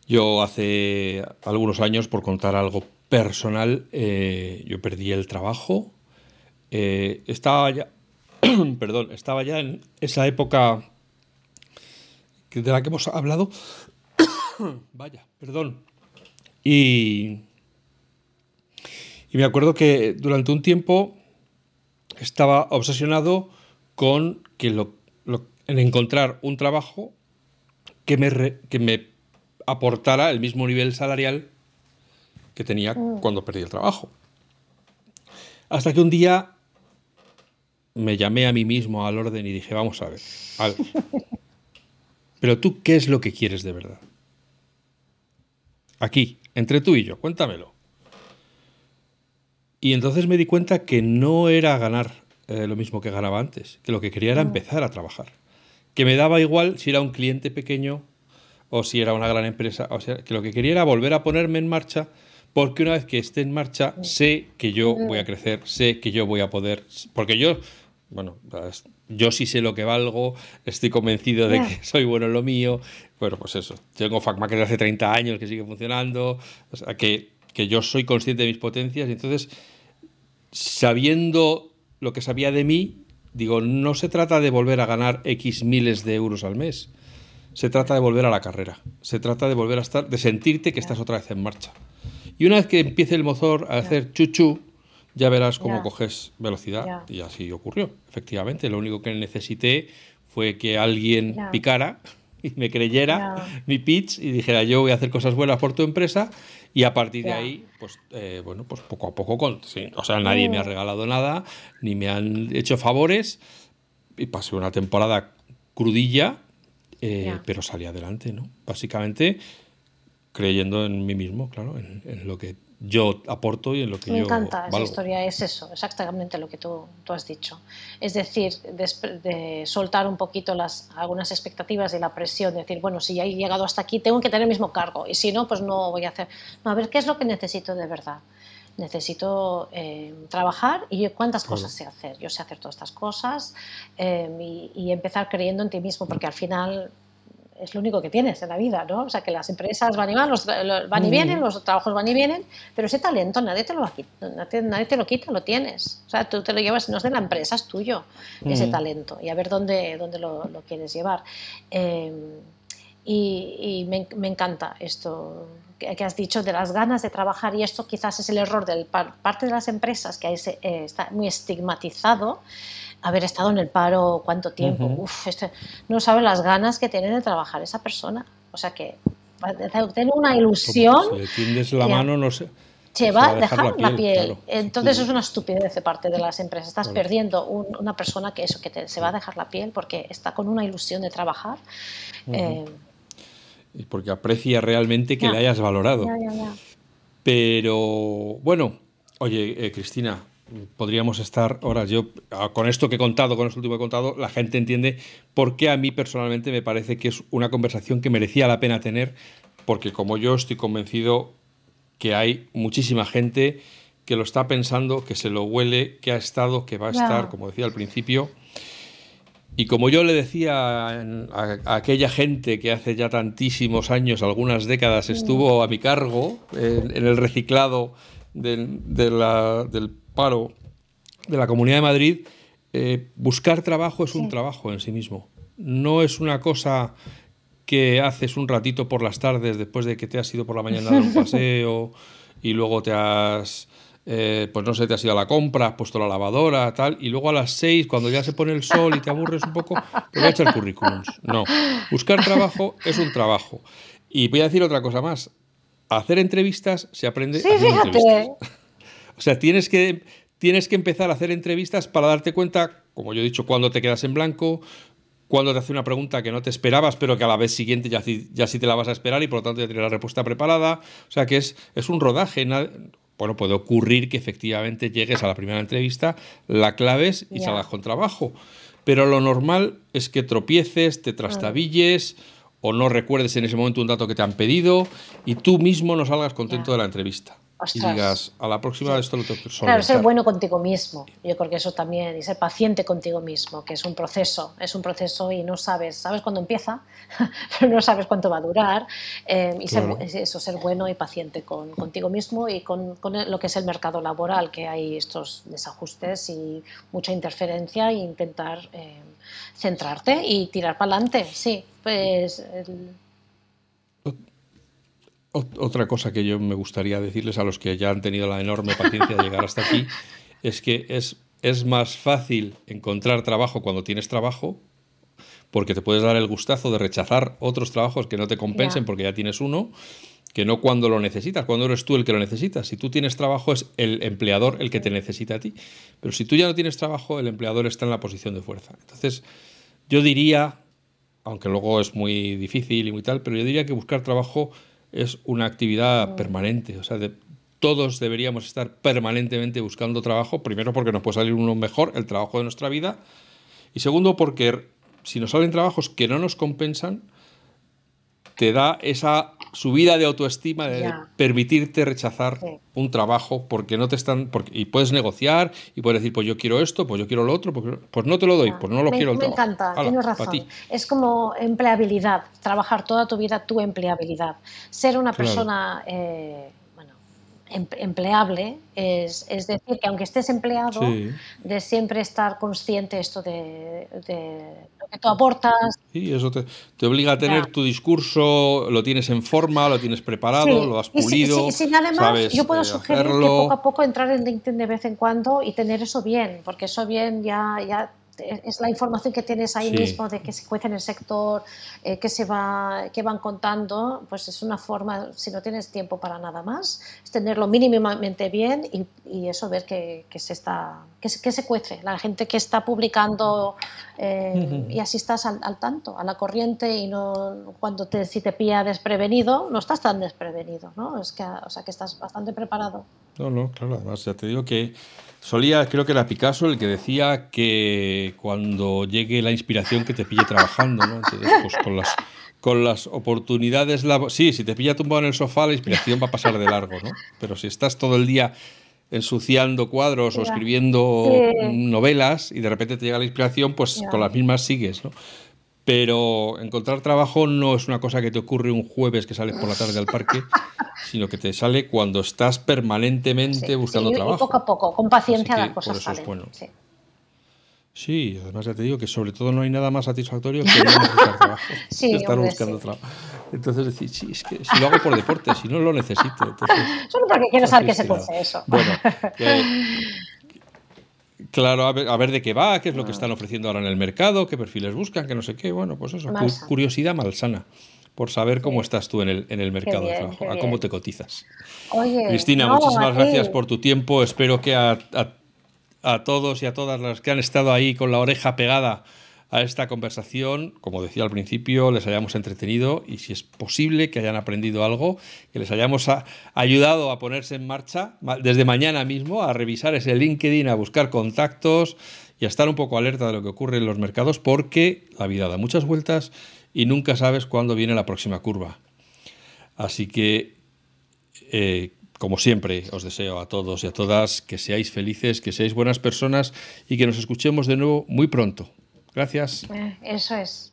yo hace algunos años, por contar algo personal, eh, yo perdí el trabajo. estaba ya, perdón, estaba ya en esa época de la que hemos hablado. Vaya, perdón. Y, y me acuerdo que durante un tiempo estaba obsesionado con que lo, en encontrar un trabajo que me, que me aportara el mismo nivel salarial que tenía mm. cuando perdí el trabajo. Hasta que un día me llamé a mí mismo al orden y dije, vamos a ver, pero tú, ¿qué es lo que quieres de verdad? Aquí, entre tú y yo, cuéntamelo. Y entonces me di cuenta que no era ganar eh, lo mismo que ganaba antes, que lo que quería era mm. empezar a trabajar. Que me daba igual si era un cliente pequeño o si era una gran empresa. O sea, que lo que quería era volver a ponerme en marcha, porque una vez que esté en marcha, sé que yo voy a crecer, sé que yo voy a poder. Porque yo, bueno, yo sí sé lo que valgo, estoy convencido de que soy bueno en lo mío. Bueno, pues eso. Tengo FacMac desde hace 30 años que sigue funcionando. O sea, que, que yo soy consciente de mis potencias y entonces, sabiendo lo que sabía de mí, digo, no se trata de volver a ganar X miles de euros al mes. Se trata de volver a la carrera. Se trata de volver a estar, de sentirte que estás otra vez en marcha. Y una vez que empiece el motor a hacer chuchu, ya verás cómo coges velocidad. Y así ocurrió, efectivamente. Lo único que necesité fue que alguien picara y me creyera mi pitch y dijera yo voy a hacer cosas buenas por tu empresa y a partir de ahí pues eh, bueno pues poco a poco con, o sea nadie me ha regalado nada ni me han hecho favores. Y pasé una temporada crudilla eh, pero salí adelante no básicamente creyendo en mí mismo, claro, en, lo que yo aporto y en lo que Me yo. Me encanta esa historia, es eso, exactamente lo que tú, tú has dicho. Es decir, de, soltar un poquito las, algunas expectativas y la presión, de decir, bueno, si ya he llegado hasta aquí, tengo que tener el mismo cargo, y si no, pues no voy a hacer. No, a ver, ¿qué es lo que necesito de verdad? necesito eh, trabajar y cuántas cosas sé hacer. Yo sé hacer todas estas cosas eh, y, empezar creyendo en ti mismo, porque al final es lo único que tienes en la vida, ¿no? O sea, que las empresas van y van, los, van y vienen, los trabajos van y vienen, pero ese talento nadie te lo nadie, te lo quita, lo tienes. O sea, tú te lo llevas, no es de la empresa, es tuyo, ese talento, y a ver dónde, dónde lo, quieres llevar. Eh, y, me, me, encanta esto que has dicho de las ganas de trabajar y esto quizás es el error de parte de las empresas que eh, está muy estigmatizado haber estado en el paro cuánto tiempo. Uf, este, no sabe las ganas que tiene de trabajar esa persona. O sea que tiene una ilusión. Si le la mano, no sé. Se va a dejar, la piel. Entonces es una estupidez de parte de las empresas. Estás perdiendo una persona que eso, que se va a dejar la piel porque está con una ilusión de trabajar porque aprecia realmente que le hayas valorado. Pero bueno, oye, eh, Cristina, podríamos estar ahora yo ah, con esto que he contado, con esto último que he contado, la gente entiende por qué a mí personalmente me parece que es una conversación que merecía la pena tener, porque como yo estoy convencido que hay muchísima gente que lo está pensando, que se lo huele, que ha estado, que va a estar, como decía al principio, y como yo le decía a, aquella gente que hace ya tantísimos años, algunas décadas, estuvo a mi cargo en, el reciclado del, del, paro de la Comunidad de Madrid, eh, buscar trabajo es un trabajo en sí mismo. No es una cosa que haces un ratito por las tardes después de que te has ido por la mañana a dar un paseo y luego te has eh, pues no sé, te has ido a la compra, has puesto la lavadora, tal, y luego a las seis, cuando ya se pone el sol y te aburres un poco, te voy a echar currículums. No, buscar trabajo es un trabajo. Y voy a decir otra cosa más. Hacer entrevistas se aprende sí, fíjate. O sea, tienes que, tienes que empezar a hacer entrevistas para darte cuenta, como yo he dicho, cuando te quedas en blanco, cuando te hace una pregunta que no te esperabas, pero que a la vez siguiente ya, ya sí te la vas a esperar y por lo tanto ya tienes la respuesta preparada. O sea que es, es un rodaje. Bueno, puede ocurrir que efectivamente llegues a la primera entrevista, la claves y salgas con trabajo. Pero lo normal es que tropieces, te trastabilles o no recuerdes en ese momento un dato que te han pedido y tú mismo no salgas contento de la entrevista y digas, a la próxima esto lo tengo que Claro, ser bueno contigo mismo. Yo creo que eso también, y ser paciente contigo mismo, que es un proceso, es un proceso y no sabes, sabes cuándo empieza, pero no sabes cuánto va a durar. Eh, y ser, eso, ser bueno y paciente con, contigo mismo y con, con, lo que es el mercado laboral, que hay estos desajustes y mucha interferencia e intentar eh, centrarte y tirar para adelante. Sí, pues... Otra cosa que yo me gustaría decirles a los que ya han tenido la enorme paciencia de llegar hasta aquí es que es, es más fácil encontrar trabajo cuando tienes trabajo, porque te puedes dar el gustazo de rechazar otros trabajos que no te compensen porque ya tienes uno, que no cuando lo necesitas, cuando eres tú el que lo necesitas. Si tú tienes trabajo es el empleador el que te necesita a ti, pero si tú ya no tienes trabajo, el empleador está en la posición de fuerza. Entonces, yo diría, aunque luego es muy difícil y muy tal, pero yo diría que buscar trabajo es una actividad permanente. O sea, todos deberíamos estar permanentemente buscando trabajo, primero porque nos puede salir uno mejor, el trabajo de nuestra vida, y segundo porque si nos salen trabajos que no nos compensan, te da esa subida de autoestima de permitirte rechazar un trabajo porque no te están porque, y puedes negociar y puedes decir pues yo quiero esto pues yo quiero lo otro pues, pues no te lo doy pues no lo quiero el me encanta tienes razón. es como empleabilidad trabajar toda tu vida tu empleabilidad. Ser una persona eh, empleable, es, es, decir, que aunque estés empleado, de siempre estar consciente esto de, lo que tú aportas. Sí, eso te, te obliga a tener tu discurso, lo tienes en forma, lo tienes preparado, lo has pulido. Sí, además, yo puedo sugerir que poco a poco entrar en LinkedIn de vez en cuando y tener eso bien, porque eso bien ya, ya es la información que tienes ahí mismo de que se cuece en el sector, eh, que se va, que van contando, pues es una forma, si no tienes tiempo para nada más, es tenerlo mínimamente bien y, y eso ver que, que se está, que se, que se, cuece, la gente que está publicando eh, y así estás al, al, tanto, a la corriente y no cuando te, si te pilla desprevenido, no estás tan desprevenido, ¿no? Es que, o sea, que estás bastante preparado. No, no, claro, además ya te digo que Solía, creo que era Picasso el que decía que cuando llegue la inspiración que te pille trabajando, ¿no? Entonces, pues con las, con las oportunidades... Sí, si te pilla tumbado en el sofá, la inspiración va a pasar de largo, ¿no? Pero si estás todo el día ensuciando cuadros o escribiendo novelas y de repente te llega la inspiración, pues con las mismas sigues, ¿no? Pero encontrar trabajo no es una cosa que te ocurre un jueves que sales por la tarde al parque, sino que te sale cuando estás permanentemente buscando trabajo. Y poco a poco, con paciencia las cosas salen. sí. sí. además ya te digo que sobre todo no hay nada más satisfactorio que no buscar trabajo. sí, estar buscando trabajo. Entonces decir, sí, es que si lo hago por deporte, si no lo necesito. Entonces, Solo porque quiero saber qué se puede eso. Bueno, Claro, a ver, de qué va, qué es lo que están ofreciendo ahora en el mercado, qué perfiles buscan, que no sé qué. Bueno, pues eso, curiosidad malsana por saber cómo estás tú en el, en el mercado de trabajo, a cómo te cotizas. Cristina, muchísimas gracias por tu tiempo. Espero que a, a, todos y a todas las que han estado ahí con la oreja pegada a esta conversación, como decía al principio, les hayamos entretenido y si es posible que hayan aprendido algo, que les hayamos ayudado a ponerse en marcha desde mañana mismo, a revisar ese LinkedIn, a buscar contactos y a estar un poco alerta de lo que ocurre en los mercados porque la vida da muchas vueltas y nunca sabes cuándo viene la próxima curva. Así que, eh, como siempre, os deseo a todos y a todas que seáis felices, que seáis buenas personas y que nos escuchemos de nuevo muy pronto. Gracias. Eh, eso es.